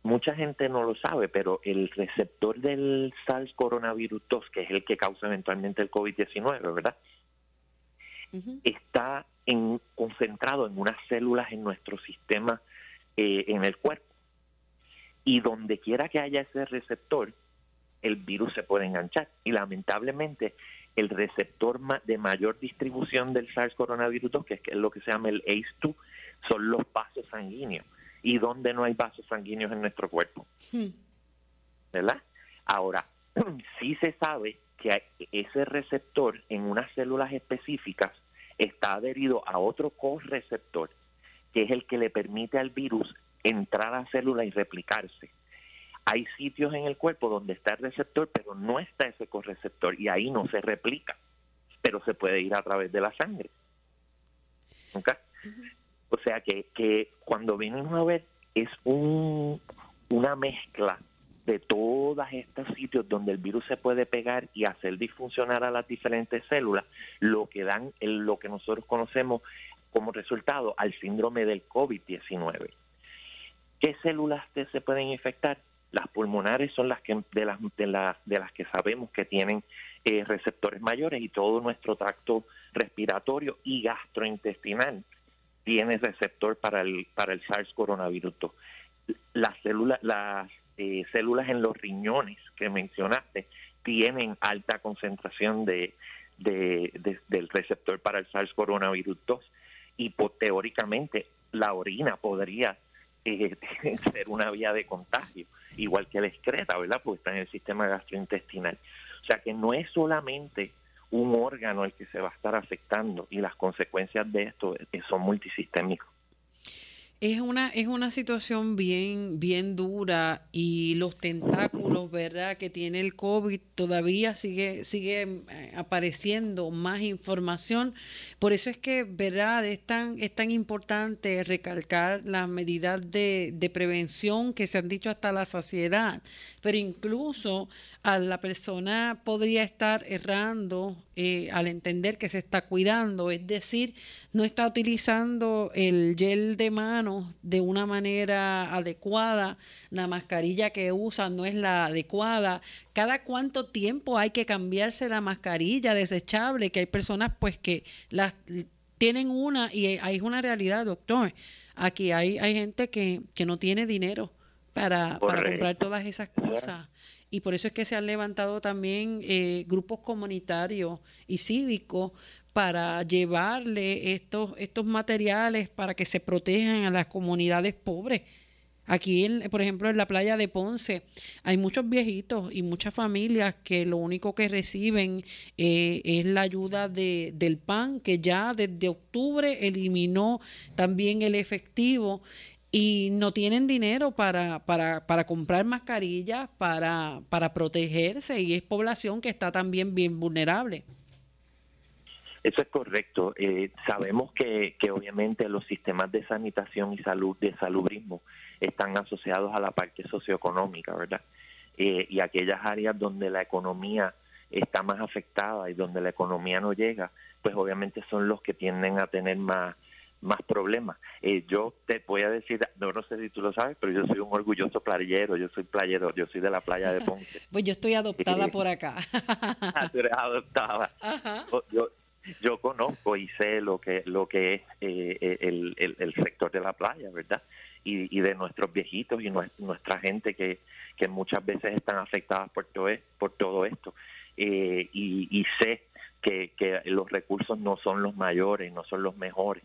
mucha gente no lo sabe, pero el receptor del SARS coronavirus 2, que es el que causa eventualmente el COVID-19, ¿verdad? Está en, concentrado en unas células en nuestro sistema eh, en el cuerpo. Y donde quiera que haya ese receptor, el virus se puede enganchar. Y lamentablemente, el receptor de mayor distribución del SARS coronavirus 2, que es lo que se llama el ACE2, son los vasos sanguíneos. ¿Y donde no hay vasos sanguíneos en nuestro cuerpo? Hmm. ¿Verdad? Ahora, [CLEARS THROAT] sí se sabe que ese receptor en unas células específicas está adherido a otro co-receptor, que es el que le permite al virus entrar a la célula y replicarse. Hay sitios en el cuerpo donde está el receptor, pero no está ese correceptor y ahí no se replica, pero se puede ir a través de la sangre. O sea que, que cuando venimos a ver es un, una mezcla de todos estos sitios donde el virus se puede pegar y hacer disfuncionar a las diferentes células, lo que dan lo que nosotros conocemos como resultado al síndrome del COVID-19. ¿Qué células se pueden infectar? Las pulmonares son las que de las de, de las que sabemos que tienen eh, receptores mayores y todo nuestro tracto respiratorio y gastrointestinal tiene receptor para el para el SARS coronavirus. Las células las eh, células en los riñones que mencionaste tienen alta concentración de, del receptor para el SARS coronavirus 2 y teóricamente la orina podría eh, [LAUGHS] ser una vía de contagio, igual que la excreta, ¿verdad? Porque está en el sistema gastrointestinal. O sea que no es solamente un órgano el que se va a estar afectando y las consecuencias de esto eh, son multisistémicos. Es una, es una situación bien, bien dura y los tentáculos, ¿verdad?, que tiene el COVID todavía sigue, sigue eh, apareciendo más información. Por eso es que, ¿verdad?, es tan, es tan importante recalcar las medidas de, de prevención que se han dicho hasta la saciedad. Pero incluso a la persona podría estar errando eh, al entender que se está cuidando, es decir, no está utilizando el gel de manos de una manera adecuada, la mascarilla que usa no es la adecuada. Cada cuánto tiempo hay que cambiarse la mascarilla desechable, que hay personas pues que las tienen una y hay una realidad, doctor. Aquí hay, hay gente que, que no tiene dinero para, para comprar todas esas cosas. Y por eso es que se han levantado también eh, grupos comunitarios y cívicos para llevarle estos, estos materiales para que se protejan a las comunidades pobres. Aquí, por ejemplo, en la playa de Ponce, hay muchos viejitos y muchas familias que lo único que reciben eh, es la ayuda de, del PAN, que ya desde octubre eliminó también el efectivo y no tienen dinero para, para, para comprar mascarillas, para, para protegerse y es población que está también bien vulnerable. Eso es correcto. Eh, sabemos que, que obviamente los sistemas de sanitación y salud, de salubrismo, están asociados a la parte socioeconómica, ¿verdad? Eh, y aquellas áreas donde la economía está más afectada y donde la economía no llega, pues obviamente son los que tienden a tener más más problemas. Eh, yo te voy a decir, no, no sé si tú lo sabes, pero yo soy un orgulloso playero, yo soy playero, yo soy de la playa de [LAUGHS] Ponce. pues yo estoy adoptada por acá. Ah, tú eres adoptada. Yo, yo conozco y sé lo que lo que es eh, eh, el, el, sector de la playa, ¿verdad? Y, y de nuestros viejitos y nuestra gente que, que muchas veces están afectadas por todo, e, por todo esto. y, y sé que, que los recursos no son los mayores, no son los mejores.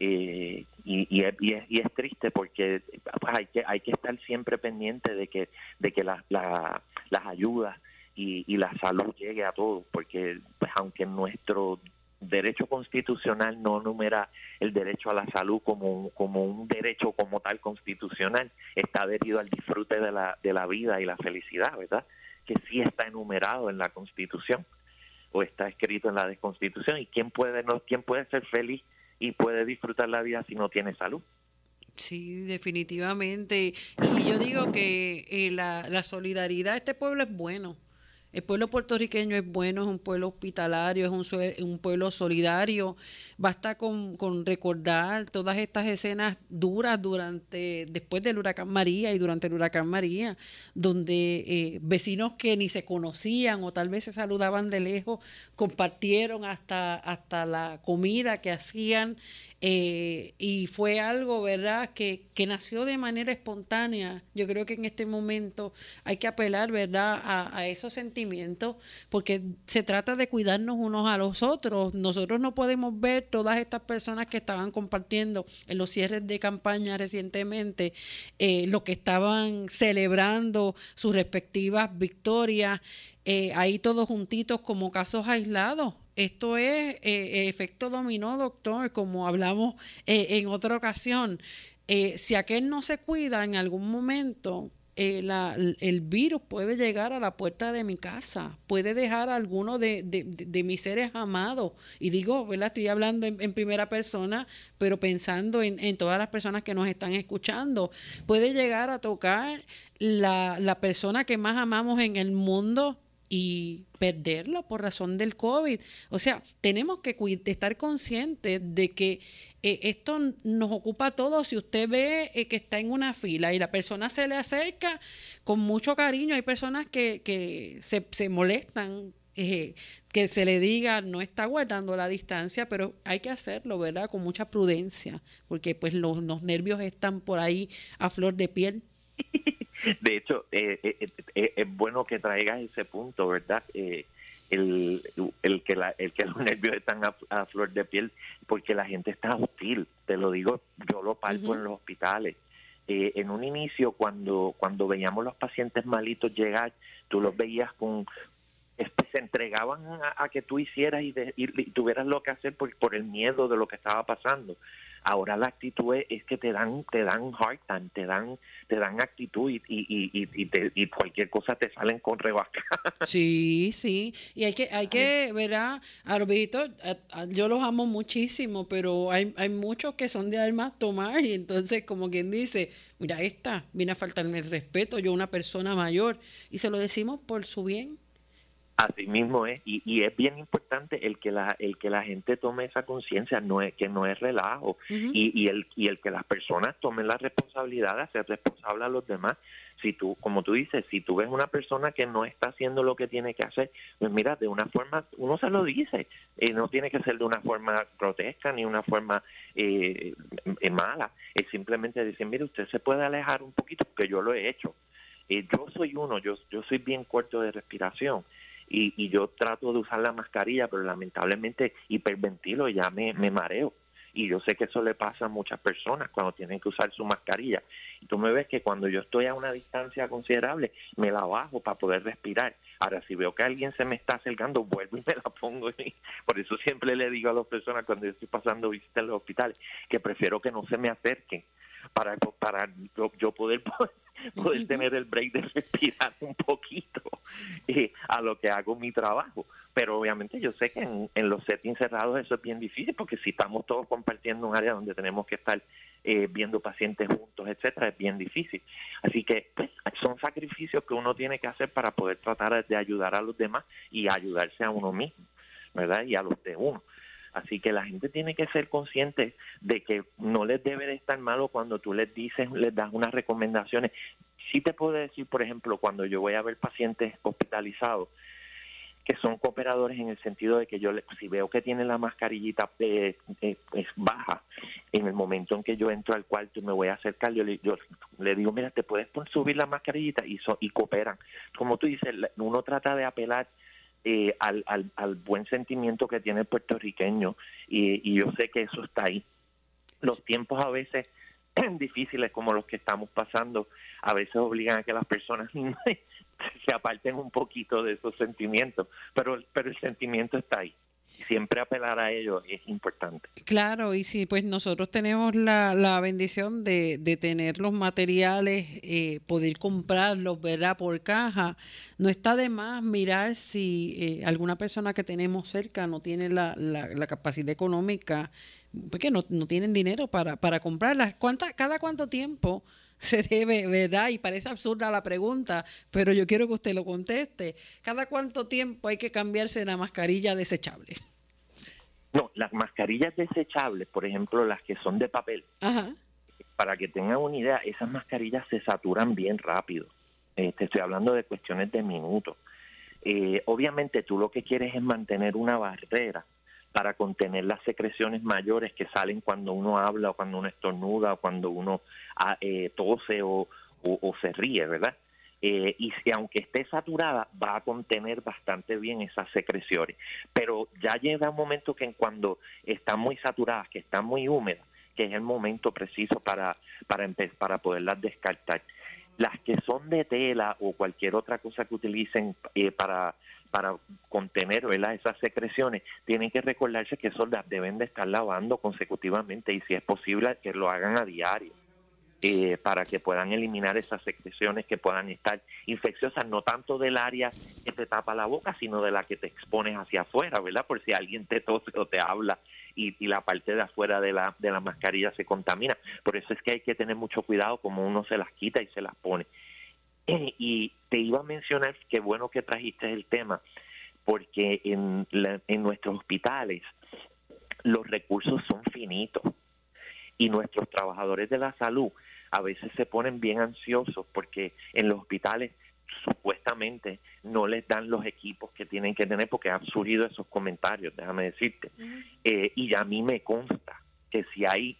Eh, y, y, es, y, es, triste porque pues, hay que hay que estar siempre pendiente de que de que la, las ayudas y, y, la salud llegue a todos porque pues aunque nuestro derecho constitucional no numera el derecho a la salud como un, como un derecho como tal constitucional está adherido al disfrute de la de la vida y la felicidad verdad que sí está enumerado en la constitución o está escrito en la constitución y quién puede no quién puede ser feliz y puede disfrutar la vida si no tiene salud. Sí, definitivamente. Y yo digo que eh, la, la solidaridad, este pueblo es bueno. El pueblo puertorriqueño es bueno, es un pueblo hospitalario, es un, un pueblo solidario. Basta con, con, recordar todas estas escenas duras durante, después del huracán María y durante el huracán María, donde eh, vecinos que ni se conocían o tal vez se saludaban de lejos compartieron hasta, hasta la comida que hacían eh, y fue algo, ¿verdad?, que, que, nació de manera espontánea. Yo creo que en este momento hay que apelar, ¿verdad?, a, esos sentimientos, porque se trata de cuidarnos unos a los otros. Nosotros no podemos ver todas estas personas que estaban compartiendo en los cierres de campaña recientemente, eh, lo que estaban celebrando sus respectivas victorias, eh, ahí todos juntitos como casos aislados esto es eh, efecto dominó, doctor, como hablamos eh, en otra ocasión. Eh, si aquel no se cuida en algún momento, el virus puede llegar a la puerta de mi casa, puede dejar a alguno de, de, mis seres amados. Y digo, ¿verdad? Estoy hablando en, primera persona, pero pensando en, en, todas las personas que nos están escuchando. Puede llegar a tocar la, la persona que más amamos en el mundo y perderlo por razón del COVID. O sea, tenemos que estar conscientes de que eh, esto nos ocupa a todos. Si usted ve eh, que está en una fila y la persona se le acerca con mucho cariño, hay personas que, que se, se molestan. Eh, que se le diga no está guardando la distancia, pero hay que hacerlo, ¿verdad? Con mucha prudencia, porque pues los, los nervios están por ahí a flor de piel. [LAUGHS] De hecho, eh, eh, eh, es bueno que traigas ese punto, ¿verdad? el, el, que la, el que los nervios están a, flor de piel, porque la gente está hostil, te lo digo, yo lo palpo en los hospitales. en un inicio, cuando, cuando veíamos los pacientes malitos llegar, tú los veías con, se entregaban a, que tú hicieras y, y, tuvieras lo que hacer por, por el miedo de lo que estaba pasando. Ahora la actitud es, que te dan te dan hard time, te dan te dan actitud y, y, y, y, cualquier cosa te salen con rebaja. [LAUGHS] Sí, sí. Y hay que hay que ¿verdad? Arbito, yo los amo muchísimo, pero hay, hay muchos que son de armas tomar y entonces como quien dice, mira esta, viene a faltarme el respeto, yo una persona mayor y se lo decimos por su bien. Así mismo es, y, y, es bien importante el que la el que la gente tome esa conciencia, no es que no es relajo, y, y, el y el que las personas tomen la responsabilidad de hacer responsable a los demás. Si tú, como tú dices, si tú ves una persona que no está haciendo lo que tiene que hacer, pues mira, de una forma, uno se lo dice, eh, no tiene que ser de una forma grotesca ni una forma eh, eh, mala, es simplemente decir, mire, usted se puede alejar un poquito, porque yo lo he hecho. yo soy uno, yo, yo soy bien corto de respiración y, yo trato de usar la mascarilla, pero lamentablemente hiperventilo y ya me, mareo. Y yo sé que eso le pasa a muchas personas cuando tienen que usar su mascarilla. Y tú me ves que cuando yo estoy a una distancia considerable, me la bajo para poder respirar. Ahora, si veo que alguien se me está acercando, vuelvo y me la pongo. [LAUGHS] Por eso siempre le digo a las personas cuando yo estoy pasando visitas en los hospitales que prefiero que no se me acerquen para, para yo, [LAUGHS] poder poder tener el break de respirar un poquito eh, a lo que hago mi trabajo. Pero obviamente yo sé que en, los settings cerrados eso es bien difícil porque si estamos todos compartiendo un área donde tenemos que estar eh, viendo pacientes juntos, etcétera, es bien difícil. Así que pues, son sacrificios que uno tiene que hacer para poder tratar de ayudar a los demás y ayudarse a uno mismo, ¿verdad? Y a los de uno. Así que la gente tiene que ser consciente de que no les debe de estar malo cuando tú les dices, les das unas recomendaciones. Sí te puedo decir, por ejemplo, cuando yo voy a ver pacientes hospitalizados, que son cooperadores en el sentido de que yo, si veo que tienen la mascarillita eh, eh, es baja, en el momento en que yo entro al cuarto y me voy a acercar, yo le, yo le digo, mira, te puedes subir la mascarillita y, y cooperan. Como tú dices, uno trata de apelar eh, al, al, al, buen sentimiento que tiene el puertorriqueño y, y yo sé que eso está ahí. Los tiempos a veces [CLEARS THROAT] difíciles como los que estamos pasando, a veces obligan a que las personas [LAUGHS] se aparten un poquito de esos sentimientos, pero, pero el sentimiento está ahí siempre apelar a ello es importante. Claro, y si pues nosotros tenemos la, la bendición de, de tener los materiales, eh, poder comprarlos, ¿verdad? Por caja, no está de más mirar si eh, alguna persona que tenemos cerca no tiene la, la, capacidad económica, porque no, no tienen dinero para, para comprarlas. ¿Cuánta, ¿Cada cuánto tiempo se debe, ¿verdad? Y parece absurda la pregunta, pero yo quiero que usted lo conteste. ¿Cada cuánto tiempo hay que cambiarse la mascarilla desechable? No, las mascarillas desechables, por ejemplo, las que son de papel, para que tengan una idea, esas mascarillas se saturan bien rápido. te este, estoy hablando de cuestiones de minutos. Eh, obviamente tú lo que quieres es mantener una barrera para contener las secreciones mayores que salen cuando uno habla o cuando uno estornuda o cuando uno ah, eh, tose o, se ríe, ¿verdad? Eh, y si aunque esté saturada, va a contener bastante bien esas secreciones. Pero ya llega un momento que cuando están muy saturadas, que están muy húmedas, que es el momento preciso para, para, para poderlas descartar. Las que son de tela o cualquier otra cosa que utilicen eh, para, para contener esas secreciones, tienen que recordarse que eso las deben de estar lavando consecutivamente y si es posible que lo hagan a diario. Eh, para que puedan eliminar esas secreciones que puedan estar infecciosas, no tanto del área que te tapa la boca, sino de la que te expones hacia afuera, ¿verdad? Por si alguien te tose o te habla y, la parte de afuera de la, de la mascarilla se contamina. Por eso es que hay que tener mucho cuidado como uno se las quita y se las pone. Eh, y te iba a mencionar, qué bueno que trajiste el tema, porque en, en nuestros hospitales los recursos son finitos y nuestros trabajadores de la salud a veces se ponen bien ansiosos porque en los hospitales supuestamente no les dan los equipos que tienen que tener porque han surgido esos comentarios, déjame decirte. Eh, y a mí me consta que si hay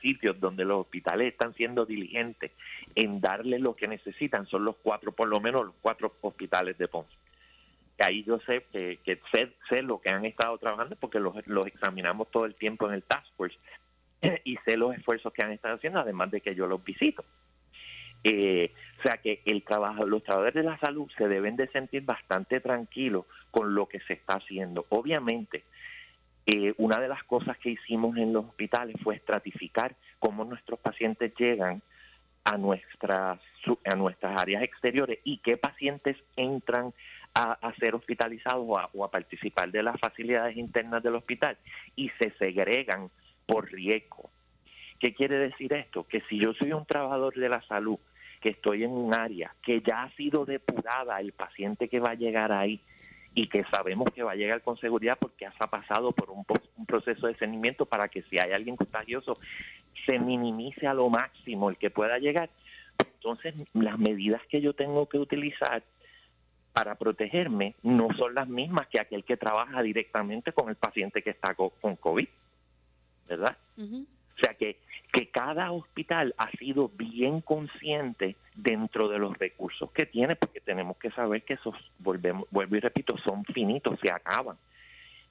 sitios donde los hospitales están siendo diligentes en darle lo que necesitan, son los cuatro, por lo menos los cuatro hospitales de Ponce. Ahí yo sé que, sé, lo que han estado trabajando porque los, los examinamos todo el tiempo en el Task Force [CLEARS THROAT] y sé los esfuerzos que han estado haciendo, además de que yo los visito. Eh, o sea que el trabajo, los trabajadores de la salud se deben de sentir bastante tranquilos con lo que se está haciendo. Obviamente, eh, una de las cosas que hicimos en los hospitales fue estratificar cómo nuestros pacientes llegan a nuestras, a nuestras áreas exteriores y qué pacientes entran a, ser hospitalizados o a, o a participar de las facilidades internas del hospital y se segregan por riesgo. ¿Qué quiere decir esto? Que si yo soy un trabajador de la salud que estoy en un área que ya ha sido depurada el paciente que va a llegar ahí y que sabemos que va a llegar con seguridad porque ha pasado por un, proceso de seguimiento para que si hay alguien contagioso se minimice a lo máximo el que pueda llegar. Entonces, las medidas que yo tengo que utilizar para protegerme no son las mismas que aquel que trabaja directamente con el paciente que está con COVID, ¿verdad? O sea que, que cada hospital ha sido bien consciente dentro de los recursos que tiene, porque tenemos que saber que esos, volvemos, vuelvo y repito, son finitos, se acaban.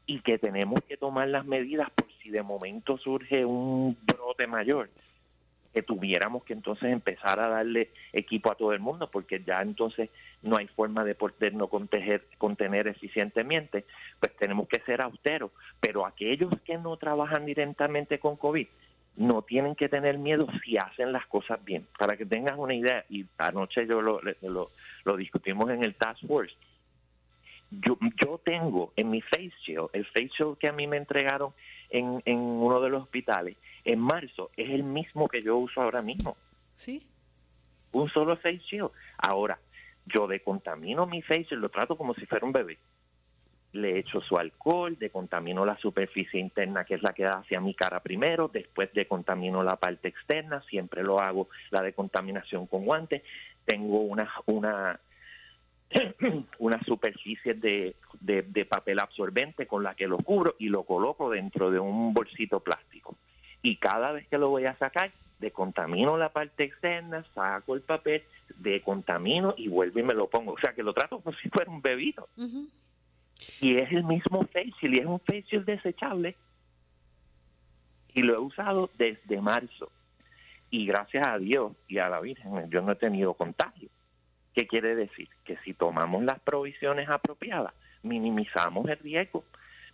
Y que tenemos que tomar las medidas por si de momento surge un brote mayor, que tuviéramos que entonces empezar a darle equipo a todo el mundo, porque ya entonces no hay forma de podernos contener, contener eficientemente, pues tenemos que ser austeros. Pero aquellos que no trabajan directamente con COVID, no tienen que tener miedo si hacen las cosas bien. Para que tengas una idea, y anoche yo lo, lo, discutimos en el Task Force, yo, yo tengo en mi face shield, el face shield que a mí me entregaron en, en uno de los hospitales, en marzo, es el mismo que yo uso ahora mismo. Sí. Un solo face shield. Ahora, yo decontamino mi face shield, lo trato como si fuera un bebé le echo su alcohol, decontamino la superficie interna que es la que da hacia mi cara primero, después decontamino la parte externa, siempre lo hago la decontaminación con guantes, tengo una, una, [CLEARS THROAT] una superficie de, de, papel absorbente con la que lo cubro y lo coloco dentro de un bolsito plástico. Y cada vez que lo voy a sacar, decontamino la parte externa, saco el papel, decontamino y vuelvo y me lo pongo. O sea que lo trato como si fuera un bebito. Y es el mismo facial y es un facial desechable. Y lo he usado desde marzo. Y gracias a Dios y a la Virgen yo no he tenido contagio. ¿Qué quiere decir? Que si tomamos las provisiones apropiadas, minimizamos el riesgo.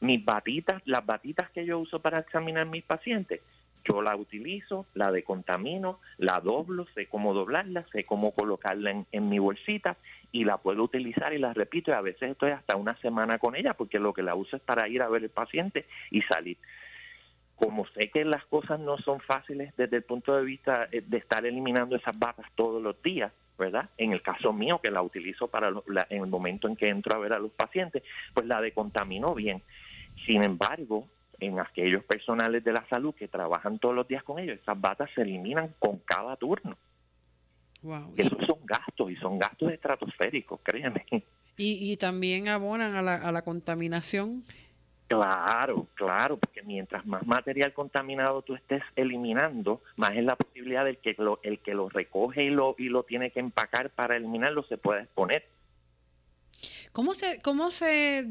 Mis batitas, las batitas que yo uso para examinar mis pacientes, yo la utilizo, la decontamino, la doblo, sé cómo doblarla, sé cómo colocarla en mi bolsita y la puedo utilizar y la repito y a veces estoy hasta una semana con ella porque lo que la uso es para ir a ver el paciente y salir. como sé que las cosas no son fáciles desde el punto de vista eh, de estar eliminando esas batas todos los días, ¿verdad? En el caso mío, que la utilizo para en el momento en que entro a ver a los pacientes, pues la decontaminó bien. Sin embargo, en aquellos personales de la salud que trabajan todos los días con ellos, esas batas se eliminan con cada turno. Wow. Esos son gastos y son gastos estratosféricos, créeme. Y, y también abonan a la, a la contaminación. Claro, claro, porque mientras más material contaminado tú estés eliminando, más es la posibilidad del que lo, el que lo recoge y lo, y lo tiene que empacar para eliminarlo se pueda exponer. ¿Cómo se, cómo se,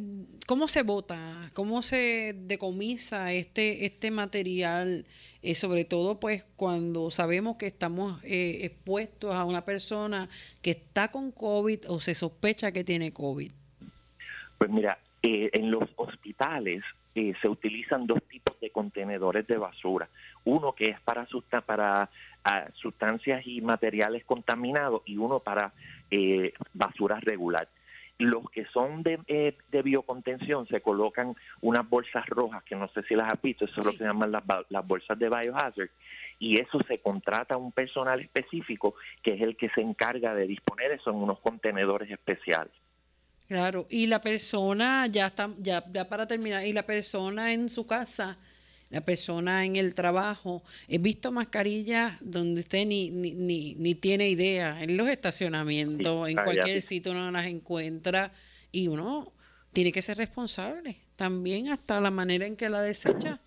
cómo se vota, cómo se decomisa este, este material, eh, sobre todo pues cuando sabemos que estamos eh, expuestos a una persona que está con COVID o se sospecha que tiene COVID? Pues mira, eh, en los hospitales eh, se utilizan dos tipos de contenedores de basura. Uno que es para, ah, sustancias y materiales contaminados y uno para basura regular. Los que son de, biocontención se colocan unas bolsas rojas, que no sé si las has visto, eso es lo que se llaman las, las bolsas de biohazard, y eso se contrata a un personal específico que es el que se encarga de disponer eso en unos contenedores especiales. Claro, y la persona, ya está, ya, ya para terminar, y la persona en su casa, la persona en el trabajo, he visto mascarillas donde usted ni, ni, ni, ni tiene idea, en los estacionamientos, en cualquier sitio uno las encuentra, y uno tiene que ser responsable, también hasta la manera en que la desecha.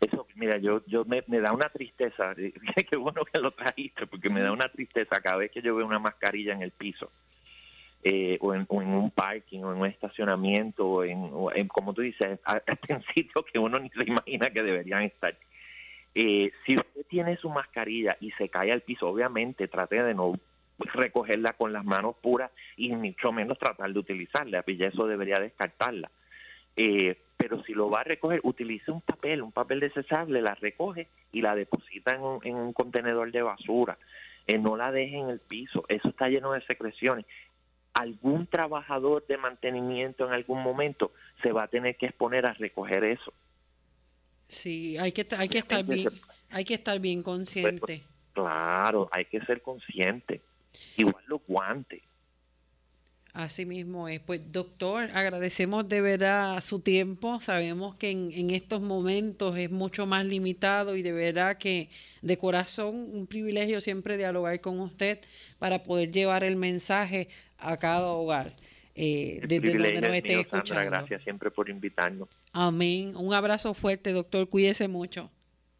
Eso, mira, yo, yo me, me da una tristeza, [LAUGHS] qué bueno que lo trajiste, porque me da una tristeza cada vez que yo veo una mascarilla en el piso eh, o, en, un parking o en un estacionamiento o en, como tú dices, [LAUGHS] en sitios que uno ni se imagina que deberían estar. Eh, si usted tiene su mascarilla y se cae al piso, obviamente trate de no recogerla con las manos puras y mucho menos tratar de utilizarla, y eso debería descartarla. Eh, pero si lo va a recoger, utilice un papel, un papel desechable, la recoge y la deposita en un, en un contenedor de basura. no la deje en el piso, eso está lleno de secreciones algún trabajador de mantenimiento en algún momento se va a tener que exponer a recoger eso. Sí, hay que hay que estar bien, hay que estar bien consciente. claro, hay que ser consciente. Igual los guantes. Así mismo es. Pues doctor, agradecemos de verdad su tiempo. Sabemos que en, en, estos momentos es mucho más limitado y de verdad que de corazón un privilegio siempre dialogar con usted para poder llevar el mensaje a cada hogar. Eh, desde donde nos esté escuchando. gracias siempre por invitarnos. Amén. Un abrazo fuerte, doctor. Cuídese mucho.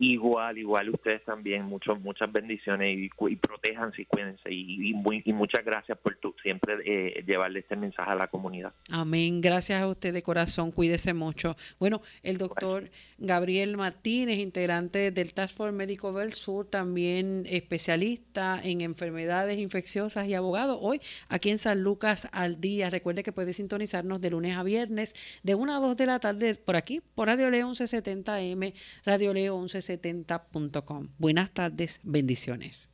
Igual, igual ustedes también, muchos, muchas bendiciones y, y protéjanse y cuídense. Y, y, muchas gracias por tu, siempre eh, llevarle este mensaje a la comunidad. Amén. Gracias a usted de corazón, cuídese mucho. Bueno, el doctor Gabriel Martínez, integrante del Task Force Médico del Sur, también especialista en enfermedades infecciosas y abogado, hoy aquí en San Lucas al día. Recuerde que puede sintonizarnos de lunes a viernes de 1 a 2 de la tarde por aquí, por Radio Leo 1170M, Radio Leo 1170 70.com. Buenas tardes, bendiciones.